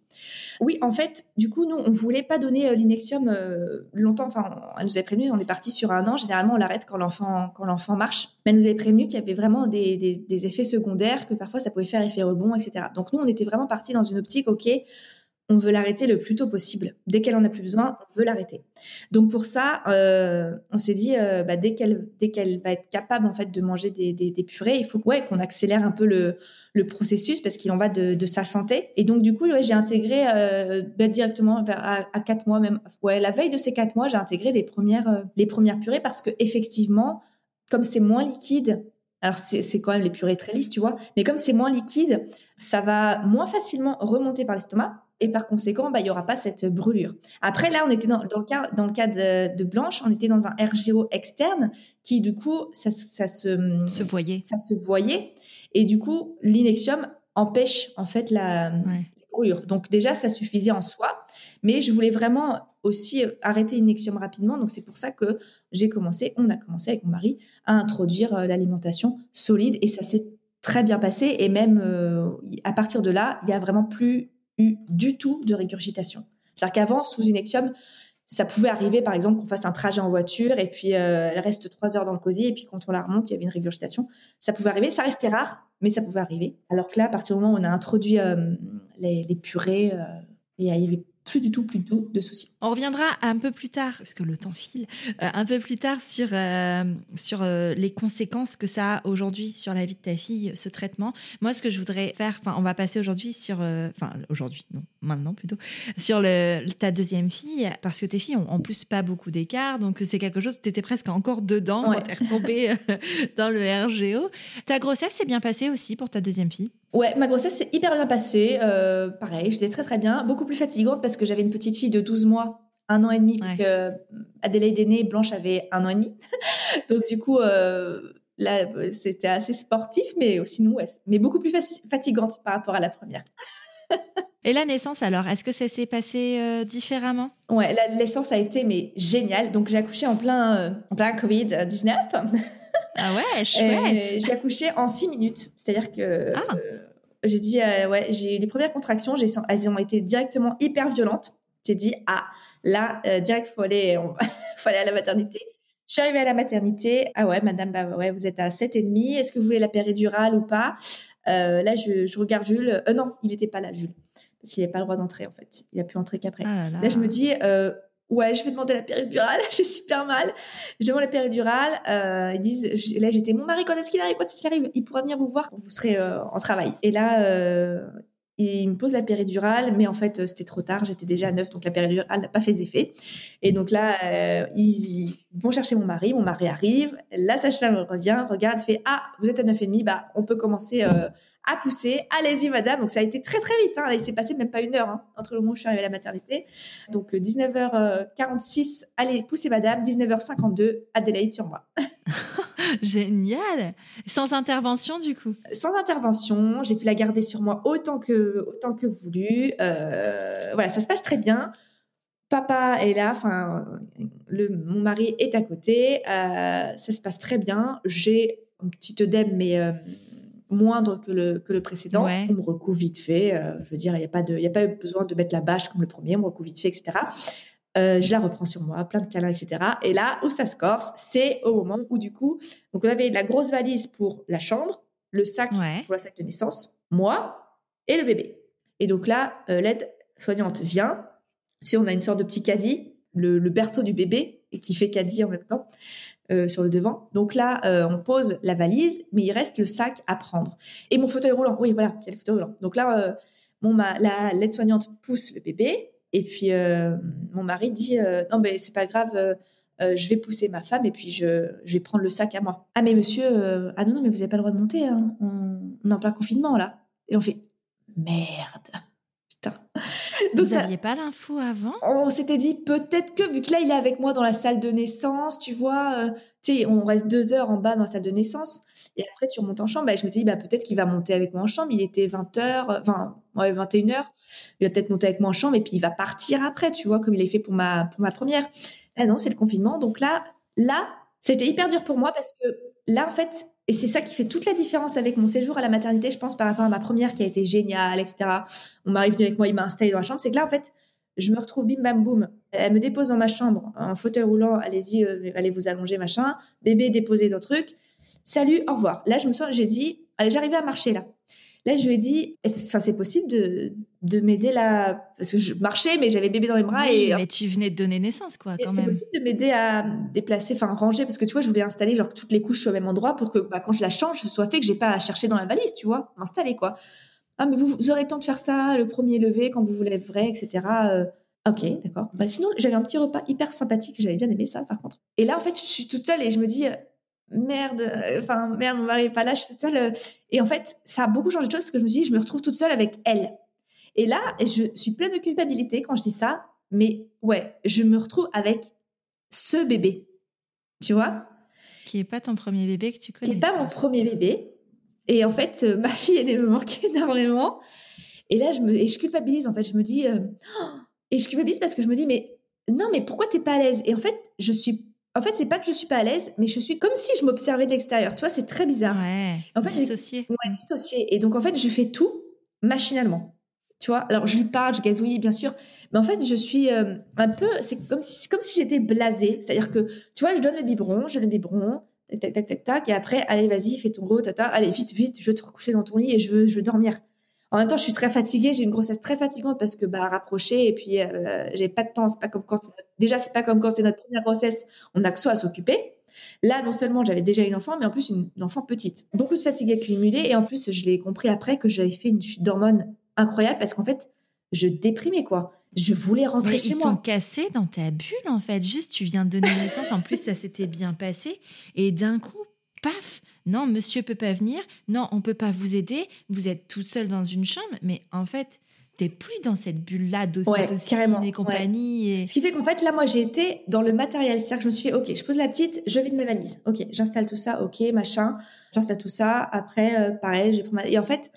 Oui, en fait, du coup, nous, on voulait pas donner l'Inexium longtemps. Enfin, elle nous avait prévenu, on est parti sur un an. Généralement, on l'arrête quand l'enfant, marche. Mais elle nous avait prévenu qu'il y avait vraiment des, effets secondaires, que parfois ça pouvait faire effet rebond, etc. Donc nous, on était vraiment parti dans une optique, ok, on veut l'arrêter le plus tôt possible. Dès qu'elle en a plus besoin, on veut l'arrêter. Donc pour ça, euh, on s'est dit, euh, bah, dès qu'elle va être capable en fait de manger des, purées, il faut ouais, qu'on accélère un peu le, processus parce qu'il en va de, sa santé. Et donc du coup, j'ai intégré euh, bah, directement à, à quatre mois même. Ouais, la veille de ces quatre mois, j'ai intégré les premières les premières purées parce que effectivement, comme c'est moins liquide alors c'est quand même les purées très lisses, tu vois, mais comme c'est moins liquide, ça va moins facilement remonter par l'estomac et par conséquent, bah, il n'y aura pas cette brûlure. Après, là, on était dans, le cas, dans le cas de, Blanche, on était dans un RGO externe qui, du coup, ça, ça se, se voyait. Ça se voyait. Et du coup, l'inexium empêche en fait la, brûlure. Donc déjà, ça suffisait en soi, mais je voulais vraiment aussi arrêter l'inexium rapidement. Donc c'est pour ça que j'ai commencé, on a commencé avec mon mari à introduire euh, l'alimentation solide et ça s'est très bien passé. Et même euh, à partir de là, il n'y a vraiment plus eu du tout de régurgitation. C'est-à-dire qu'avant, sous Inexium, ça pouvait arriver, par exemple, qu'on fasse un trajet en voiture et puis euh, elle reste trois heures dans le cosy et puis quand on la remonte, il y avait une régurgitation. Ça pouvait arriver, ça restait rare, mais ça pouvait arriver. Alors que là, à partir du moment où on a introduit les, purées, il y avait plus du tout, plus du tout de soucis. On reviendra un peu plus tard, parce que le temps file, euh, un peu plus tard sur, euh, sur euh, les conséquences que ça a aujourd'hui sur la vie de ta fille, ce traitement. Moi, ce que je voudrais faire, on va passer aujourd'hui sur, enfin, aujourd'hui, non, maintenant plutôt, sur le, ta deuxième fille, parce que tes filles ont en plus pas beaucoup d'écart, donc c'est quelque chose, tu étais presque encore dedans quand t'es retombée dans le RGO. Ta grossesse s'est bien passée aussi pour ta deuxième fille? Ouais, ma grossesse s'est hyper bien passée. Euh, pareil, j'étais très très bien. Beaucoup plus fatigante parce que j'avais une petite fille de 12 mois, un an et demi. Ouais. Que Adélaïde est née, Blanche avait un an et demi. [laughs] donc du coup, euh, là, c'était assez sportif, mais sinon, ouais, mais beaucoup plus fatigante par rapport à la première. [laughs] et la naissance alors, est-ce que ça s'est passé euh, différemment? Ouais, la naissance a été mais géniale. Donc j'ai accouché en plein, en plein Covid 19. [laughs] Ah ouais, chouette. J'ai accouché en six minutes. C'est-à-dire que ah. euh, j'ai dit, euh, ouais, j'ai les premières contractions, elles ont été directement hyper violentes. J'ai dit, ah, là, euh, direct, faut aller, faut aller à la maternité. Je suis arrivée à la maternité. Ah ouais, madame, bah ouais, vous êtes à 7,5. Est-ce que vous voulez la péridurale ou pas? Euh, Là, je, regarde Jules. Euh, non, il n'était pas là, Jules. Parce qu'il n'avait pas le droit d'entrer, en fait. Il a pu entrer qu'après. Ah là, je me dis, euh, ouais, je vais demander la péridurale. [laughs] J'ai super mal. Je demande la péridurale. ils disent, là, j'étais, mon mari, quand est-ce qu'il arrive Quand est-ce qu'il arrive? Il pourra venir vous voir quand vous serez en travail. Et là, il me pose la péridurale, mais en fait, euh, c'était trop tard, j'étais déjà à 9, donc la péridurale n'a pas fait effet. Et donc là, euh, ils vont chercher mon mari, mon mari arrive, la sage-femme revient, regarde, fait « Ah, vous êtes à 9,5, bah, on peut commencer euh, à pousser, allez-y madame ». Donc ça a été très très vite, hein. il s'est passé même pas une heure hein, entre le moment où je suis arrivée à la maternité. Donc 19h46, allez, poussez madame, 19h52, Adélaïde sur moi. [laughs] Génial Sans intervention du coup? Sans intervention, j'ai pu la garder sur moi autant que, autant que voulu. Euh, voilà, ça se passe très bien. Papa est là, enfin, mon mari est à côté. Euh, ça se passe très bien. J'ai un petit œdème, mais euh, moindre que le, que le précédent. On me recouvre vite fait. je veux dire, il n'y a, pas de, a pas besoin de mettre la bâche comme le premier. On me recouvre vite fait, etc. Euh, je la reprends sur moi, plein de câlins, etc. Et là où ça se corse, c'est au moment où du coup, donc on avait la grosse valise pour la chambre, le sac pour la sac de naissance, moi et le bébé. Et donc là, euh, l'aide soignante vient. Si on a une sorte de petit caddie, le, berceau du bébé et qui fait caddie en même temps euh, sur le devant. Donc là, on pose la valise, mais il reste le sac à prendre et mon fauteuil roulant. Oui, voilà, a le fauteuil roulant. Donc là, bon, ma, la l'aide soignante pousse le bébé et puis euh, mon mari dit euh, non mais c'est pas grave, euh, je vais pousser ma femme et puis je, je, vais prendre le sac à moi. Ah mais monsieur, ah non non mais vous avez pas le droit de monter, hein. on, est en plein confinement là. Et on fait merde. Putain. Vous n'aviez pas l'info avant? On s'était dit peut-être que vu que là il est avec moi dans la salle de naissance, tu vois, tu sais, on reste deux heures en bas dans la salle de naissance et après tu remontes en chambre. Bah, je me suis dit bah peut-être qu'il va monter avec moi en chambre. Il était 20 heures, enfin ouais, 21 h Il va peut-être monter avec moi en chambre et puis il va partir après, tu vois, comme il est fait pour ma, pour ma première. Ah non, c'est le confinement. Donc là, là, c'était hyper dur pour moi parce que là, en fait, et c'est ça qui fait toute la différence avec mon séjour à la maternité, je pense, par rapport à ma première qui a été géniale, etc. On m'arrive venu avec moi, il m'a installé dans la chambre. C'est que là, en fait, je me retrouve bim bam boum. Elle me dépose dans ma chambre en fauteuil roulant. Allez-y, euh, allez vous allonger, machin. Bébé déposé dans truc. Salut, au revoir. Là, je me sens, j'ai dit, allez, j'arrivais à marcher là. Là, je lui ai dit, enfin, c'est possible de, de m'aider là, parce que je marchais, mais j'avais bébé dans les bras et. Mais tu venais de donner naissance, quoi, quand même. C'est possible de m'aider à déplacer, enfin, ranger, parce que tu vois, je voulais installer genre toutes les couches au même endroit pour que, bah, quand je la change, ce soit fait que j'ai pas à chercher dans la valise, tu vois, m'installer, quoi. Ah, mais vous, vous, aurez le temps de faire ça, le premier lever quand vous voulez vrai, etc. Euh, ok, d'accord. Bah, sinon, j'avais un petit repas hyper sympathique, j'avais bien aimé ça, par contre. Et là, en fait, je suis toute seule et je me dis, merde, euh, enfin merde, mon mari est pas là, je suis toute seule. Euh. Et en fait, ça a beaucoup changé de choses parce que je me suis dit, je me retrouve toute seule avec elle. Et là, je suis pleine de culpabilité quand je dis ça, mais ouais, je me retrouve avec ce bébé, tu vois? Qui est pas ton premier bébé que tu connais Qui est pas, mon premier bébé. Et en fait, euh, [laughs] ma fille, elle me manque énormément. Et là, je me, et je culpabilise. En fait, je me dis, [gasps] et je culpabilise parce que je me dis, mais non, mais pourquoi t'es pas à l'aise? Et en fait, je suis en fait, c'est pas que je suis pas à l'aise, mais je suis comme si je m'observais de l'extérieur. Tu vois, c'est très bizarre. Ouais. En fait, dissocié. Ouais, dissocié. Et donc, en fait, je fais tout machinalement. Tu vois, alors je lui parle, je gazouille, bien sûr, mais en fait, je suis euh, un peu, c'est comme si, comme si j'étais blasée. C'est-à-dire que, tu vois, je donne le biberon, je donne le biberon, tac, tac, tac, tac, tac, et après, allez, vas-y, fais ton gros, tata, allez, vite, vite, je veux te recoucher dans ton lit et je veux, je veux dormir. En même temps, je suis très fatiguée, j'ai une grossesse très fatigante parce que bah rapprocher et puis euh, j'ai pas de temps. C'est pas comme quand déjà c'est pas comme quand c'est notre première grossesse, on a que soi à s'occuper. Là, non seulement j'avais déjà une enfant, mais en plus une, enfant petite. Beaucoup de fatigue accumulée et en plus je l'ai compris après que j'avais fait une chute d'hormones incroyable parce qu'en fait je déprimais quoi. Je voulais rentrer chez moi. Ils t'ont cassé dans ta bulle en fait. Juste tu viens de donner naissance. en plus ça s'était bien passé et d'un coup paf non, monsieur peut pas venir, non, on peut pas vous aider, vous êtes toute seule dans une chambre, mais en fait, t'es plus dans cette bulle-là d'ocytocine et compagnie. Et... Ce qui fait qu'en fait, là, moi, j'ai été dans le matériel. C'est-à-dire que je me suis fait, OK, je pose la petite, je vide mes valises. OK, j'installe tout ça, OK, machin. J'installe tout ça. Après, euh, pareil, j'ai pris ma... Et en fait,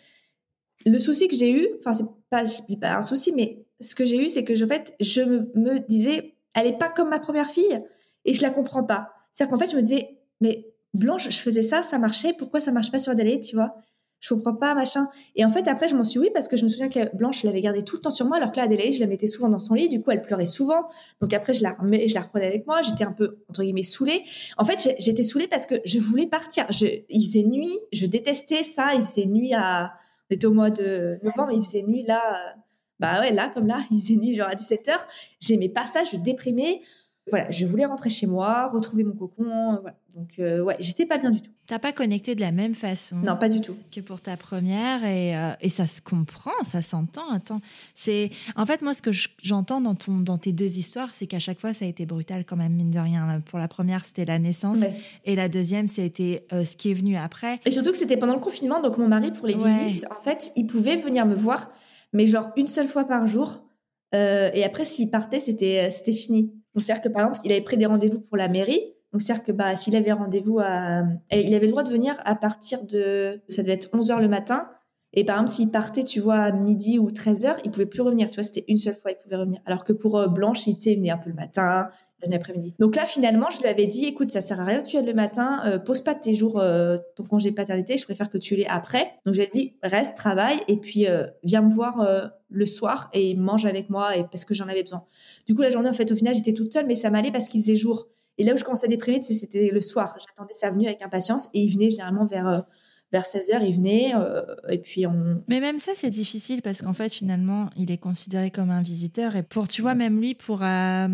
le souci que j'ai eu, enfin, c'est pas, pas un souci, mais ce que j'ai eu, c'est que, en fait, je me, me disais, elle est pas comme ma première fille et je la comprends pas. C'est-à-dire qu'en fait, je me disais, mais Blanche, je faisais ça, ça marchait, pourquoi ça marche pas sur Adélaïde, tu vois? Je comprends pas, machin. Et en fait, après, je m'en suis oui parce que je me souviens que Blanche, je l'avais gardée tout le temps sur moi, alors que là, Adélaïde, je la mettais souvent dans son lit. Du coup, elle pleurait souvent. Donc après, je la, remets, je la reprenais avec moi. J'étais un peu, entre guillemets, saoulée. En fait, j'étais saoulée parce que je voulais partir. Je, il faisait nuit. Je détestais ça. Il faisait nuit à, on était au mois de novembre, il faisait nuit là. Bah ouais, là, comme là, [laughs] il faisait nuit genre à 17h. J'aimais pas ça. Je déprimais voilà, je voulais rentrer chez moi, retrouver mon cocon. Voilà. Donc, euh, ouais, j'étais pas bien du tout. T'as pas connecté de la même façon Non, pas du tout. Que pour ta première. Et, euh, et ça se comprend, ça s'entend. Attends, c'est. En fait, moi, ce que j'entends dans, ton, dans tes deux histoires, c'est qu'à chaque fois, ça a été brutal quand même, mine de rien. Pour la première, c'était la naissance. Et la deuxième, c'était euh, ce qui est venu après. Et surtout que c'était pendant le confinement. Donc, mon mari, pour les visites, en fait, il pouvait venir me voir, mais genre une seule fois par jour. et après, s'il partait, c'était fini. Donc, c'est-à-dire que par exemple, il avait pris des rendez-vous pour la mairie. Donc, c'est-à-dire que bah, s'il avait rendez-vous à. il avait le droit de venir à partir de. Ça devait être 11 h le matin. Et par exemple, s'il partait, tu vois, à midi ou 13 h il pouvait plus revenir. Tu vois, c'était une seule fois, il pouvait revenir. Alors que pour euh, Blanche, il, il venait un peu le matin, l'après-midi. Donc là, finalement, je lui avais dit, écoute, ça sert à rien que tu ailles le matin, euh, pose pas tes jours, euh, ton congé paternité, je préfère que tu l'aies après. Donc j'ai dit, reste, travaille, et puis euh, viens me voir le soir et mange avec moi, et parce que j'en avais besoin. Du coup, la journée, en fait, au final, j'étais toute seule, mais ça m'allait parce qu'il faisait jour. Et là où je commençais à déprimer, c'était le soir. J'attendais sa venue avec impatience, et il venait généralement vers vers 16h, il venait euh, et puis on. Mais même ça, c'est difficile parce qu'en fait, finalement, il est considéré comme un visiteur et pour, tu vois, même lui, pour euh,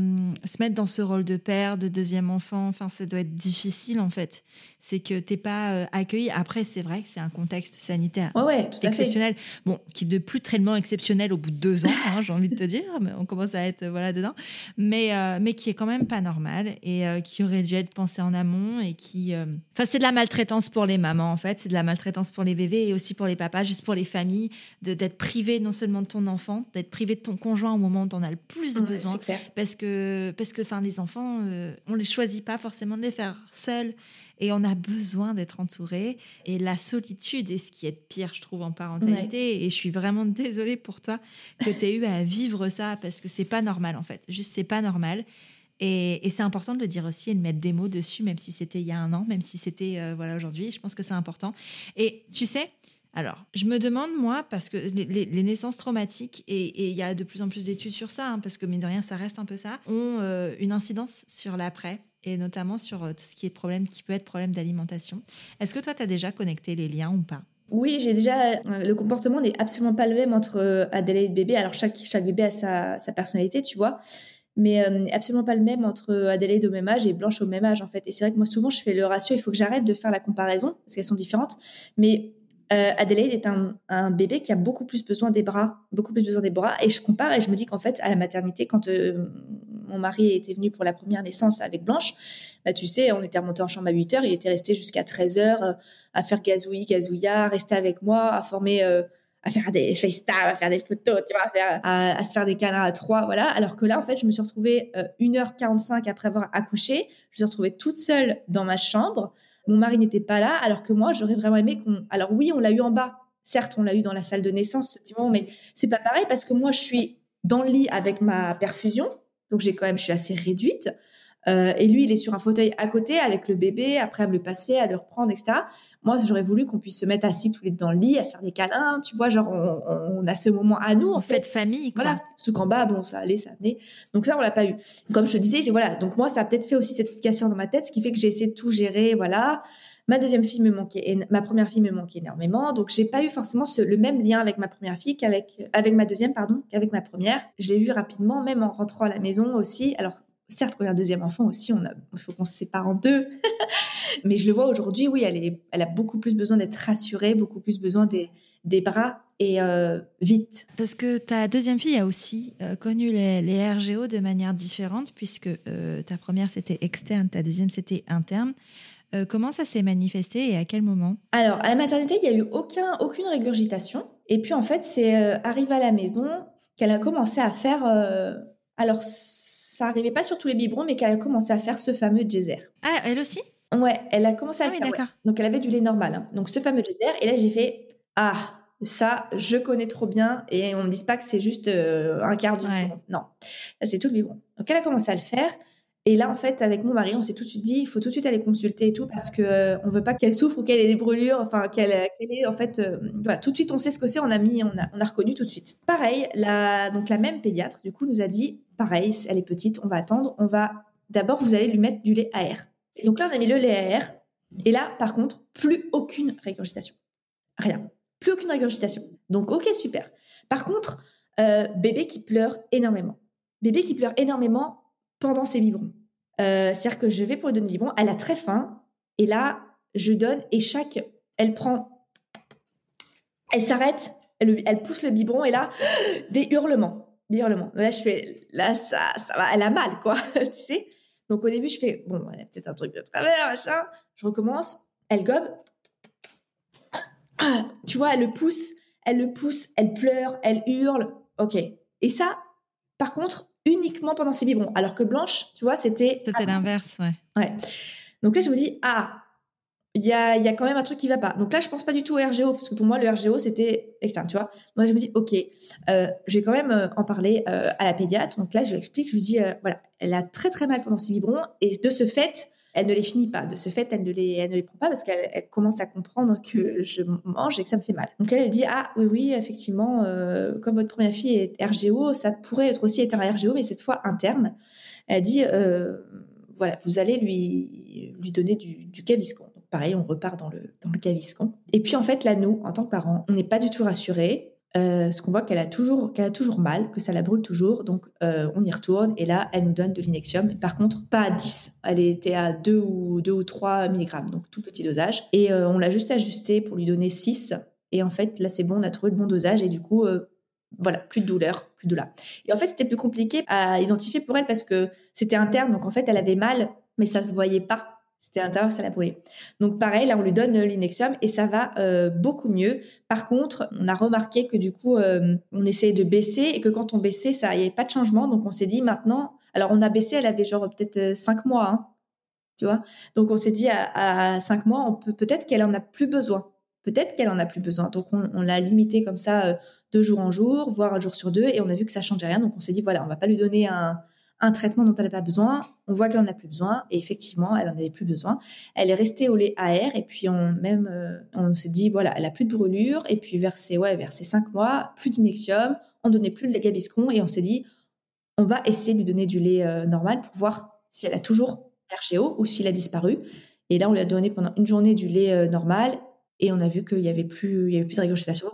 se mettre dans ce rôle de père, de deuxième enfant, enfin, ça doit être difficile en fait. C'est que t'es pas euh, accueilli. Après, c'est vrai que c'est un contexte sanitaire ouais, tout exceptionnel. Bon, qui de plus tellement exceptionnel au bout de deux ans, hein, j'ai envie de te dire, mais on commence à être voilà dedans, mais mais qui est quand même pas normal et qui aurait dû être pensé en amont et qui, enfin, c'est de la maltraitance pour les mamans en fait, c'est de la maltraitance pour les bébés et aussi pour les papas, juste pour les familles, de d'être privé non seulement de ton enfant, d'être privé de ton conjoint au moment où tu en as le plus besoin. Parce que, parce que les enfants, euh, on les choisit pas forcément de les faire seuls et on a besoin d'être entouré. Et la solitude est ce qui est pire, je trouve, en parentalité. Et je suis vraiment désolée pour toi que tu aies eu à vivre ça parce que c'est pas normal en fait. Juste, c'est pas normal. Et, c'est important de le dire aussi et de mettre des mots dessus, même si c'était il y a un an, même si c'était euh, voilà aujourd'hui. Je pense que c'est important. Et tu sais, alors, je me demande, moi, parce que les, naissances traumatiques, et il y a de plus en plus d'études sur ça, hein, parce que mine de rien, ça reste un peu ça, ont euh, une incidence sur l'après, et notamment sur euh, tout ce qui est problème, qui peut être problème d'alimentation. Est-ce que toi, tu as déjà connecté les liens ou pas? Oui, j'ai déjà. Le comportement n'est absolument pas le même entre le bébé. Alors, chaque, chaque bébé a sa, sa personnalité, tu vois mais euh, absolument pas le même entre Adélaïde au même âge et Blanche au même âge en fait. Et c'est vrai que moi souvent je fais le ratio, il faut que j'arrête de faire la comparaison parce qu'elles sont différentes. Mais euh, Adélaïde est un, bébé qui a beaucoup plus besoin des bras, beaucoup plus besoin des bras. Et je compare et je me dis qu'en fait à la maternité, quand euh, mon mari était venu pour la première naissance avec Blanche, bah, tu sais, on était remonté en chambre à 8 heures, il était resté jusqu'à 13 heures à faire gazouille, gazouilla, rester avec moi, à former à faire des FaceTime, à faire des photos, tu vois, à, faire, à, se faire des câlins à trois, voilà. Alors que là, en fait, je me suis retrouvée euh, 1h45 après avoir accouché. Je me suis retrouvée toute seule dans ma chambre. Mon mari n'était pas là, alors que moi, j'aurais vraiment aimé qu'on. Alors oui, on l'a eu en bas. Certes, on l'a eu dans la salle de naissance, moment, mais c'est pas pareil parce que moi, je suis dans le lit avec ma perfusion. Donc, j'ai quand même, je suis assez réduite. Euh, et lui, il est sur un fauteuil à côté avec le bébé, après à me le passer, à le reprendre, etc. Moi, j'aurais voulu qu'on puisse se mettre assis tous les deux dans le lit, à se faire des câlins, tu vois, genre on, a ce moment à nous en fait. famille, quoi. Voilà. Sauf qu'en bas, bon, ça allait, ça venait. Donc ça, on l'a pas eu. Comme je te disais, voilà. Donc moi, ça a peut-être fait aussi cette situation dans ma tête, ce qui fait que j'ai essayé de tout gérer, voilà. Ma deuxième fille me manquait, ma première fille me manquait énormément, donc j'ai pas eu forcément ce, le même lien avec ma première fille qu'avec avec ma deuxième, pardon, qu'avec ma première. Je l'ai vu rapidement, même en rentrant à la maison aussi. Alors certes, quand il y a un deuxième enfant aussi, on a, il faut qu'on se sépare en deux. [laughs] Mais je le vois aujourd'hui, oui, elle, est, elle a beaucoup plus besoin d'être rassurée, beaucoup plus besoin des, des bras et euh, vite. Parce que ta deuxième fille a aussi euh, connu les, RGO de manière différente, puisque euh, ta première c'était externe, ta deuxième c'était interne. comment ça s'est manifesté et à quel moment? Alors, à la maternité, il n'y a eu aucun, aucune régurgitation. Et puis, en fait, c'est arrivé à la maison qu'elle a commencé à faire. alors, ça n'arrivait pas sur tous les biberons, mais qu'elle a commencé à faire ce fameux geyser. Ah, elle aussi? Ouais, elle a commencé à ah, faire. Donc elle avait du lait normal. Hein. Donc ce fameux geyser. Et là j'ai fait ah ça je connais trop bien et on ne dit pas que c'est juste euh, un quart du biberon. Non, ça c'est tout le biberon. Donc elle a commencé à le faire. Et là, en fait, avec mon mari, on s'est tout de suite dit, il faut tout de suite aller consulter et tout parce que euh, on veut pas qu'elle souffre ou qu'elle ait des brûlures, enfin qu'elle ait en fait, euh, tout de suite, on sait ce que c'est, on a mis, on a, on a reconnu tout de suite. Pareil, la, donc la même pédiatre, du coup, nous a dit, pareil, elle est petite, on va attendre, on va d'abord, vous allez lui mettre du lait AR. Et donc là, on a mis le lait AR. Et là, par contre, plus aucune régurgitation, rien, plus aucune régurgitation. Donc ok, super. Par contre, euh, bébé qui pleure énormément, bébé qui pleure énormément pendant ses biberons. Euh, c'est-à-dire que je vais pour lui donner le biberon, elle a très faim, et là, je donne, et chaque, elle prend, elle s'arrête, elle, pousse le biberon, et là, [gasps] des hurlements, des hurlements. Là, je fais, là, ça, ça va, elle a mal, quoi, [laughs] tu sais. Donc au début, je fais, bon, elle a peut-être un truc de travers, machin. Je recommence, elle gobe. [clears throat] Tu vois, elle le pousse, elle le pousse, elle pleure, elle hurle. Ok. Et ça, par contre, uniquement pendant ses biberons. Alors que Blanche, tu vois, c'était. C'était l'inverse, ouais. Ouais. Donc là, je me dis, ah, il y a, y a quand même un truc qui va pas. Donc là, je pense pas du tout au RGO, parce que pour moi, le RGO, c'était externe, tu vois. Moi, je me dis, OK, euh, je vais quand même euh, en parler euh, à la pédiatre. Donc là, je lui explique, je lui dis, voilà, elle a très très mal pendant ses biberons, et de ce fait, elle ne les finit pas. De ce fait, elle ne les, elle ne les prend pas parce qu'elle commence à comprendre que je mange et que ça me fait mal. Donc elle, elle dit ah oui oui effectivement euh, comme votre première fille est RGO, ça pourrait être aussi être un RGO mais cette fois interne. Elle dit euh, voilà vous allez lui lui donner du, du. Donc pareil on repart dans le dans le. Et puis en fait là nous en tant que parents on n'est pas du tout rassurés euh, ce qu'on voit qu'elle a toujours qu'elle a toujours mal, que ça la brûle toujours. Donc euh, on y retourne et là elle nous donne de l'inexium. Par contre pas à 10, elle était à 2 ou 2 ou 3 mg, donc tout petit dosage. Et euh, on l'a juste ajusté pour lui donner 6. Et en fait là c'est bon, on a trouvé le bon dosage et du coup voilà, plus de douleur, plus de là. Et en fait, c'était plus compliqué à identifier pour elle parce que c'était interne, donc en fait, elle avait mal, mais ça se voyait pas. C'était intérieur, ça l'a brûlé. Donc pareil, là on lui donne l'inexium et ça va euh, beaucoup mieux. Par contre, on a remarqué que du coup, euh, on essayait de baisser et que quand on baissait, ça, il n'y avait pas de changement. Donc on s'est dit maintenant, alors on a baissé, elle avait genre peut-être euh, cinq mois, hein, tu vois. Donc on s'est dit à, cinq mois, on peut peut-être qu'elle en a plus besoin. Peut-être qu'elle en a plus besoin. Donc on, l'a limité comme ça deux jours en jour, voire un jour sur deux, et on a vu que ça changeait rien. Donc on s'est dit voilà, on va pas lui donner un un traitement dont elle n'a pas besoin, on voit qu'elle en a plus besoin et effectivement, elle en avait plus besoin. Elle est restée au lait AR et puis on même euh, on s'est dit voilà, elle a plus de brûlure et puis vers ses ouais, vers ses cinq mois, plus d'inexium, on donnait plus de gaviscon et on s'est dit on va essayer de lui donner du lait euh, normal pour voir si elle a toujours RGO ou s'il a disparu. Et là, on lui a donné pendant une journée du lait euh, normal et on a vu qu'il y avait plus il y avait plus de régurgitation.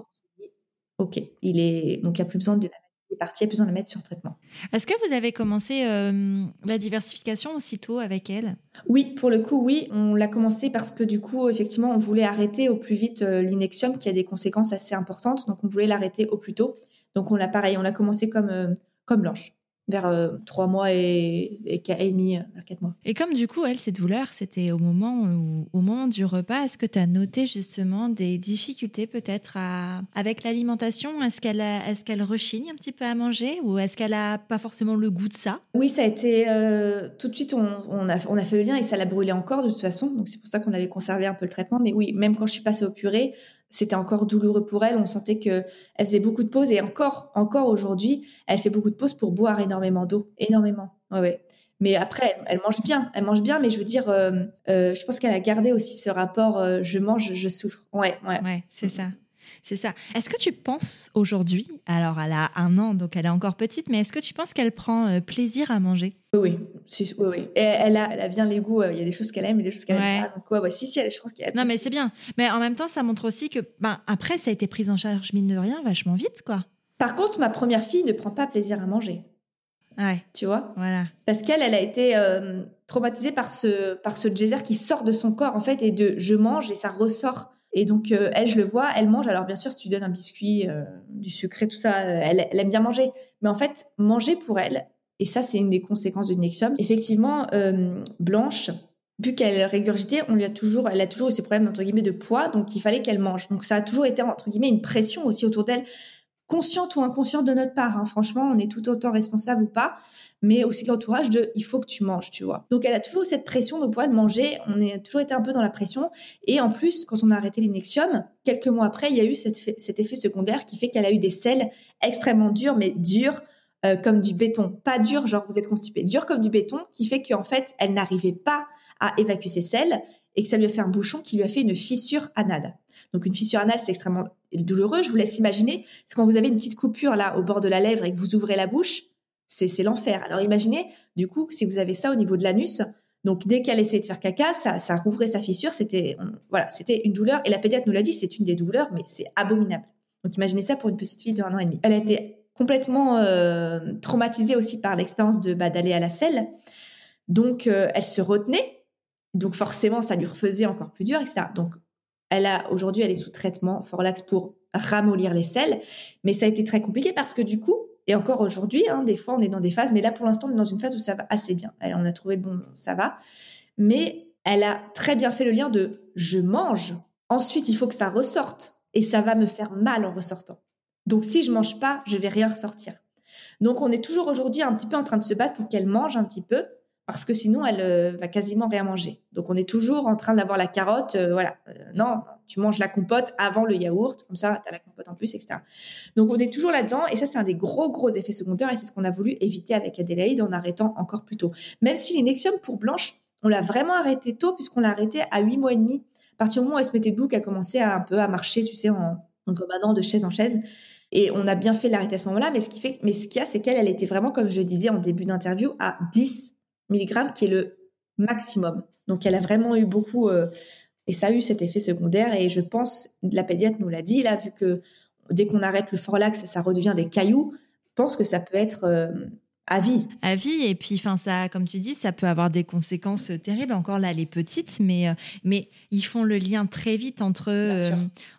Ok, il est donc il n'y a plus besoin de la est partie, elle besoin de le mettre sur traitement. Est-ce que vous avez commencé euh, la diversification aussitôt avec elle? Oui, pour le coup, oui. On l'a commencé parce que du coup, effectivement, on voulait arrêter au plus vite euh, l'inexium qui a des conséquences assez importantes. Donc, on voulait l'arrêter au plus tôt. Donc, on l'a pareil, on l'a commencé comme, euh, comme Blanche vers euh, trois mois et, et, et, demi, euh, vers quatre mois. Et comme du coup, elle, ces douleurs, c'était au moment où, au moment du repas, est-ce que tu as noté justement des difficultés peut-être avec l'alimentation? Est-ce qu'elle est-ce qu'elle rechigne un petit peu à manger ou est-ce qu'elle a pas forcément le goût de ça? Oui, ça a été euh, tout de suite, on, on, a, on a fait le lien et ça l'a brûlé encore de toute façon. Donc c'est pour ça qu'on avait conservé un peu le traitement. Mais oui, même quand je suis passée au purée, c'était encore douloureux pour elle. On sentait que elle faisait beaucoup de pauses et encore, encore aujourd'hui, elle fait beaucoup de pauses pour boire énormément d'eau, énormément. Ouais, ouais. Mais après, elle, mange bien, elle mange bien. Mais je veux dire, euh, euh, je pense qu'elle a gardé aussi ce rapport euh, je mange, je souffre. Ouais, ouais. Ouais, c'est ça. C'est ça. Est-ce que tu penses aujourd'hui, alors elle a un an, donc elle est encore petite, mais est-ce que tu penses qu'elle prend euh, plaisir à manger? Oui, oui, oui. Et elle a, elle a bien les goûts. Euh, il y a des choses qu'elle aime et des choses qu'elle aime pas. Donc ouais, si, si, je pense qu'elle. Non, mais c'est bien. Mais en même temps, ça montre aussi que, ben, après, ça a été pris en charge mine de rien, vachement vite, quoi. Par contre, ma première fille ne prend pas plaisir à manger. Ouais. Tu vois? Voilà. Parce qu'elle, elle a été euh, traumatisée par ce, par ce geyser qui sort de son corps, en fait, et de je mange et ça ressort et donc, euh, elle, je le vois, elle mange. Alors, bien sûr, si tu donnes un biscuit, euh, du sucré, tout ça, euh, elle, aime bien manger. Mais en fait, manger pour elle, et ça, c'est une des conséquences du Nexium, effectivement, Blanche, vu qu'elle régurgitait, on lui a toujours, elle a toujours eu ces problèmes, entre guillemets, de poids, donc il fallait qu'elle mange. Donc, ça a toujours été, entre guillemets, une pression aussi autour d'elle, consciente ou inconsciente de notre part. Hein. Franchement, on est tout autant responsable ou pas mais aussi l'entourage de il faut que tu manges, tu vois. Donc elle a toujours cette pression de pouvoir manger, on a toujours été un peu dans la pression et en plus quand on a arrêté l'inexium, quelques mois après, il y a eu cet effet secondaire qui fait qu'elle a eu des selles extrêmement dures mais dures euh, comme du béton, pas dur, genre vous êtes constipé, dur comme du béton, qui fait qu'en fait, elle n'arrivait pas à évacuer ses selles et que ça lui a fait un bouchon qui lui a fait une fissure anale. Donc une fissure anale, c'est extrêmement douloureux. Je vous laisse imaginer, c'est quand vous avez une petite coupure là au bord de la lèvre et que vous ouvrez la bouche, c'est l'enfer. Alors imaginez, du coup, si vous avez ça au niveau de l'anus, donc dès qu'elle essayait de faire caca, ça, ça rouvrait sa fissure. C'était voilà, c'était une douleur. Et la pédiatre nous l'a dit, c'est une des douleurs, mais c'est abominable. Donc imaginez ça pour une petite fille de un an et demi. Elle a été complètement euh, traumatisée aussi par l'expérience de bah, d'aller à la selle. Donc euh, elle se retenait. Donc forcément, ça lui refaisait encore plus dur, etc. Donc elle a aujourd'hui, elle est sous traitement Forlax pour ramollir les selles, mais ça a été très compliqué parce que du coup, et encore aujourd'hui, hein, des fois, on est dans des phases, mais là, pour l'instant, on est dans une phase où ça va assez bien. Elle, on a trouvé le bon, ça va. Mais elle a très bien fait le lien de je mange, ensuite, il faut que ça ressorte, et ça va me faire mal en ressortant. Donc, si je mange pas, je vais rien ressortir. Donc, on est toujours aujourd'hui un petit peu en train de se battre pour qu'elle mange un petit peu, parce que sinon elle euh, va quasiment rien manger. Donc on est toujours en train d'avoir la carotte, euh, voilà, euh, non, tu manges la compote avant le yaourt, comme ça tu as la compote en plus, etc. Donc on est toujours là-dedans et ça c'est un des gros gros effets secondaires et c'est ce qu'on a voulu éviter avec Adélaïde en arrêtant encore plus tôt. Même si l'innexium pour Blanche, on l'a vraiment arrêté tôt puisqu'on l'a arrêté à 8 mois et demi. À partir du moment où elle se mettait debout, qu'elle a commencé à un peu à marcher, tu sais, en, en commandant de chaise en chaise. Et on a bien fait l'arrêter à ce moment-là, mais ce qui fait, mais ce qu'il y a, c'est qu'elle, elle était vraiment, comme je le disais en début d'interview, à 10 mg qui est le maximum. Donc elle a vraiment eu beaucoup euh, et ça a eu cet effet secondaire et je pense la pédiatre nous l'a dit là vu que dès qu'on arrête le forlax ça redevient des cailloux. Je pense que ça peut être euh, à vie. À vie et puis enfin ça comme tu dis ça peut avoir des conséquences terribles. Encore là les petites mais euh, mais ils font le lien très vite entre euh,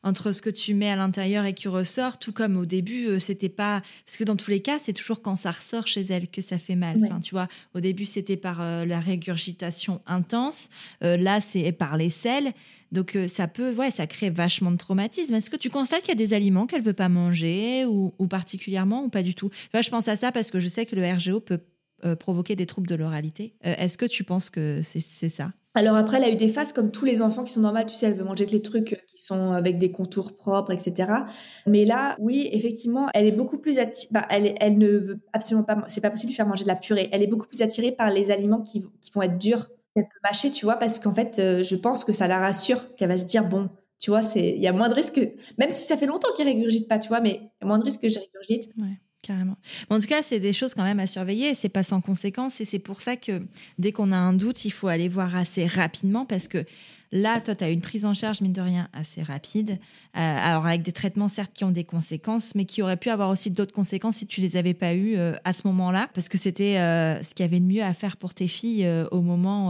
entre ce que tu mets à l'intérieur et qui ressort tout comme au début euh, c'était pas parce que dans tous les cas c'est toujours quand ça ressort chez elle que ça fait mal. Enfin tu vois au début c'était par la régurgitation intense. Là c'est par les selles donc euh, ça peut, ouais, ça crée vachement de traumatisme. Est-ce que tu constates qu'il y a des aliments qu'elle veut pas manger ou, particulièrement ou pas du tout? Je pense à ça parce que je sais que le RGO peut euh, provoquer des troubles de l'oralité. Euh, est-ce que tu penses que c'est ça? Alors après, elle a eu des phases comme tous les enfants qui sont normales, tu sais, elle veut manger que les trucs qui sont avec des contours propres, etc. Mais là, oui, effectivement, elle est beaucoup plus attirée, bah, elle, elle ne veut absolument pas, c'est pas possible de faire manger de la purée. Elle est beaucoup plus attirée par les aliments qui, qui vont être durs peut mâcher, tu vois, parce qu'en fait, euh, je pense que ça la rassure, qu'elle va se dire, bon, tu vois, il y a moins de risques, même si ça fait longtemps qu'il régurgite pas, tu vois, mais il y a moins de risques que je régurgite. Ouais. Carrément. en tout cas, c'est des choses quand même à surveiller. C'est pas sans conséquence. Et c'est pour ça que dès qu'on a un doute, il faut aller voir assez rapidement parce que Là, toi, tu as une prise en charge, mine de rien, assez rapide. Euh, alors, avec des traitements, certes, qui ont des conséquences, mais qui auraient pu avoir aussi d'autres conséquences si tu les avais pas eues euh, à ce moment-là, parce que c'était euh, ce qu'il y avait de mieux à faire pour tes filles au moment.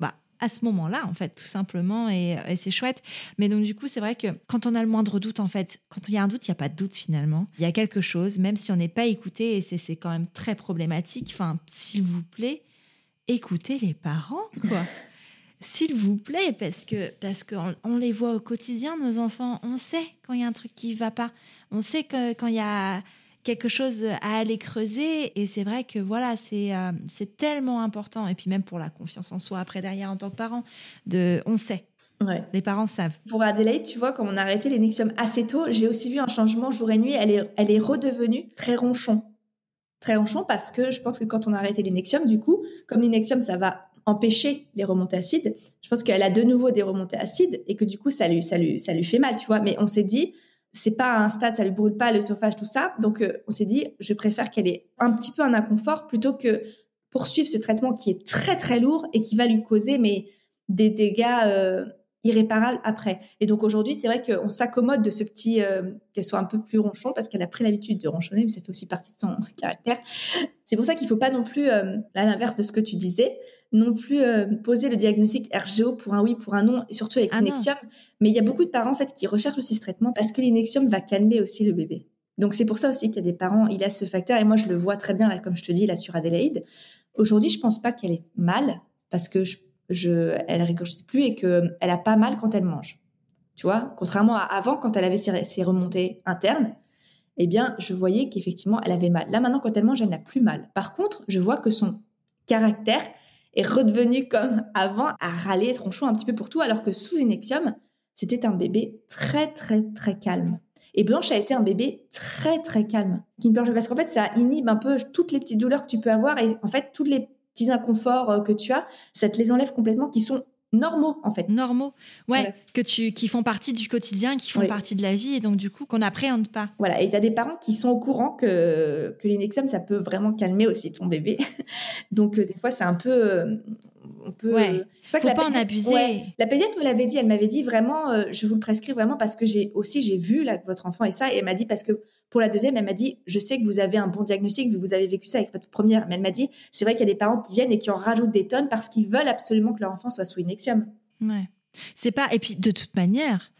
Bah, à ce moment-là, en fait, tout simplement, et, c'est chouette. Mais donc, du coup, c'est vrai que quand on a le moindre doute, en fait, quand il y a un doute, il n'y a pas de doute finalement. Il y a quelque chose, même si on n'est pas écouté, et c'est quand même très problématique. Enfin, s'il vous plaît, écoutez les parents, quoi. [laughs] s'il vous plaît, parce que parce qu'on on les voit au quotidien, nos enfants. On sait quand il y a un truc qui va pas. On sait que quand il y a quelque chose à aller creuser. Et c'est vrai que voilà, c'est euh, c'est tellement important. Et puis même pour la confiance en soi après derrière en tant que parent, de, on sait. Ouais. Les parents savent. Pour Adélaïde, tu vois, quand on a arrêté les Nexium assez tôt, j'ai aussi vu un changement jour et nuit. Elle est, elle est redevenue très ronchon. Très ronchon parce que je pense que quand on a arrêté les Nexium, du coup, comme les Nexium, ça va empêcher les remontées acides. Je pense qu'elle a de nouveau des remontées acides et que du coup, ça lui, ça lui, ça lui fait mal, tu vois. Mais on s'est dit, c'est pas un stade, ça lui brûle pas le l'œsophage, tout ça. Donc, euh, on s'est dit, je préfère qu'elle ait un petit peu un inconfort plutôt que poursuivre ce traitement qui est très très lourd et qui va lui causer mais des dégâts euh, irréparables après. Et donc aujourd'hui, c'est vrai qu'on s'accommode de ce petit, euh, qu'elle soit un peu plus ronchon parce qu'elle a pris l'habitude de ronchonner, mais ça fait aussi partie de son [laughs] caractère. C'est pour ça qu'il faut pas non plus, à l'inverse de ce que tu disais, non plus euh, poser le diagnostic RGO pour un oui, pour un non, et surtout avec ah l'inexium. Mais il y a beaucoup de parents en fait qui recherchent aussi ce traitement parce que l'inexium va calmer aussi le bébé. Donc c'est pour ça aussi qu'il y a des parents, il a ce facteur, et moi je le vois très bien, là, comme je te dis, là sur Adélaïde. Aujourd'hui, je pense pas qu'elle est mal parce que je, je elle régurgite plus et qu'elle a pas mal quand elle mange. Tu vois, contrairement à avant, quand elle avait ses, ses remontées internes, eh bien, je voyais qu'effectivement, elle avait mal. Là, maintenant, quand elle mange, elle n'a plus mal. Par contre, je vois que son caractère est redevenu comme avant à râler tronchon un petit peu pour tout, alors que sous Inexium, c'était un bébé très, très, très calme. Et Blanche a été un bébé très très calme, qui ne pleure parce qu'en fait ça inhibe un peu toutes les petites douleurs que tu peux avoir et en fait tous les petits inconforts euh, que tu as, ça te les enlève complètement, qui sont normaux en fait. Normaux, ouais, que tu, qui font partie du quotidien, qui font partie de la vie et donc du coup qu'on n'appréhende pas. Voilà, et tu as des parents qui sont au courant que, que l'inexium ça peut vraiment calmer aussi ton bébé. [laughs] donc euh, des fois c'est un peu... Euh, on peut. Ouais. Faut pas en abuser. La pédiatre me l'avait dit. Elle m'avait dit vraiment, euh, je vous le prescris vraiment parce que j'ai aussi j'ai vu là que votre enfant est ça. Et elle m'a dit parce que pour la deuxième, elle m'a dit, je sais que vous avez un bon diagnostic, vous avez vécu ça avec votre première. Mais elle m'a dit, c'est vrai qu'il y a des parents qui viennent et qui en rajoutent des tonnes parce qu'ils veulent absolument que leur enfant soit sous Inexium. Ouais. C'est pas. Et puis de toute manière,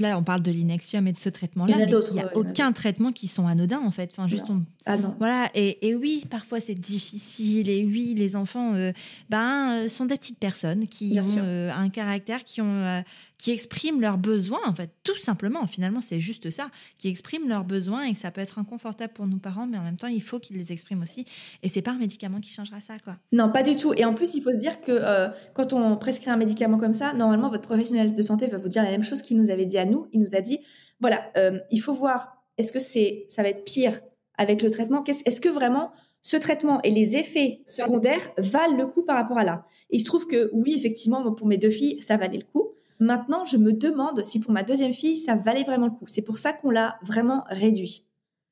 Là, on parle de l'inexium et de ce traitement-là. Il n'y a, aucun traitement qui sont anodins, en fait. Enfin, juste Ah non. Voilà. Et, oui, parfois c'est difficile. Et oui, les enfants euh, ben, euh, sont des petites personnes qui ont euh, un caractère, qui ont qui expriment leurs besoins, en fait, tout simplement. Finalement, c'est juste ça, qui expriment leurs besoins et que ça peut être inconfortable pour nos parents, mais en même temps, il faut qu'ils les expriment aussi. Et c'est pas un médicament qui changera ça, quoi. Non, pas du tout. Et en plus, il faut se dire que euh, quand on prescrit un médicament comme ça, normalement, votre professionnel de santé va vous dire la même chose qu'il nous avait dit à nous. Il nous a dit, voilà, euh, il faut voir, est-ce que c'est, ça va être pire avec le traitement? Est-ce que vraiment ce traitement et les effets secondaires valent le coup par rapport à là? Il se trouve que oui, effectivement, pour mes deux filles, ça valait le coup. Maintenant, je me demande si pour ma deuxième fille, ça valait vraiment le coup. C'est pour ça qu'on l'a vraiment réduit.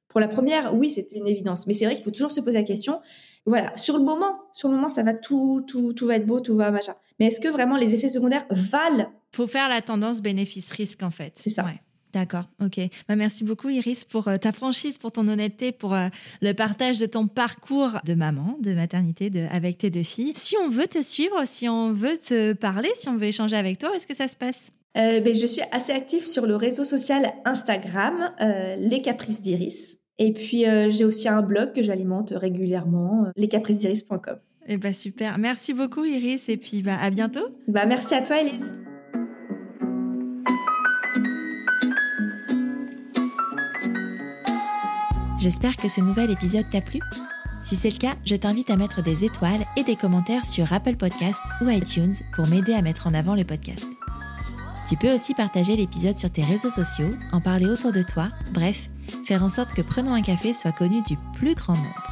Pour la première, oui, c'était une évidence. Mais c'est vrai qu'il faut toujours se poser la question. Voilà, sur le moment, sur le moment, ça va tout, tout, tout va être beau, tout va machin. Mais est-ce que vraiment les effets secondaires valent? Faut faire la tendance bénéfice-risque en fait. C'est ça. D'accord, ok. Bah, merci beaucoup Iris pour euh, ta franchise, pour ton honnêteté, pour euh, le partage de ton parcours de maman, de maternité de, avec tes deux filles. Si on veut te suivre, si on veut te parler, si on veut échanger avec toi, est-ce que ça se passe? Euh, ben, Je suis assez active sur le réseau social Instagram, Les Caprices d'Iris. Et puis j'ai aussi un blog que j'alimente régulièrement, lescaprisesd'iris.com. Eh bah super. Merci beaucoup Iris et puis bah, à bientôt. Bah, merci à toi Elise. J'espère que ce nouvel épisode t'a plu. Si c'est le cas, je t'invite à mettre des étoiles et des commentaires sur Apple Podcast ou iTunes pour m'aider à mettre en avant le podcast. Tu peux aussi partager l'épisode sur tes réseaux sociaux, en parler autour de toi, bref, faire en sorte que Prenons un café soit connu du plus grand nombre.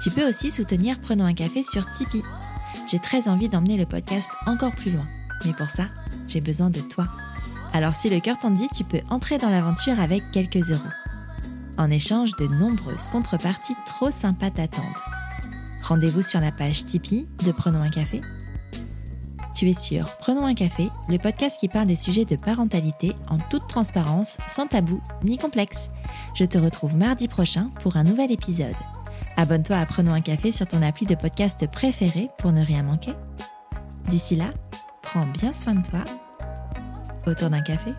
Tu peux aussi soutenir Prenons un café sur Tipeee. J'ai très envie d'emmener le podcast encore plus loin, mais pour ça, j'ai besoin de toi. Alors si le cœur t'en dit, tu peux entrer dans l'aventure avec quelques euros. En échange, de nombreuses contreparties trop sympas t'attendent. Rendez-vous sur la page Tipeee de Prenons un café. Tu es sur Prenons un café, le podcast qui parle des sujets de parentalité en toute transparence, sans tabou ni complexe. Je te retrouve mardi prochain pour un nouvel épisode. Abonne-toi à Prenons un café sur ton appli de podcast préféré pour ne rien manquer. D'ici là, prends bien soin de toi autour d'un café.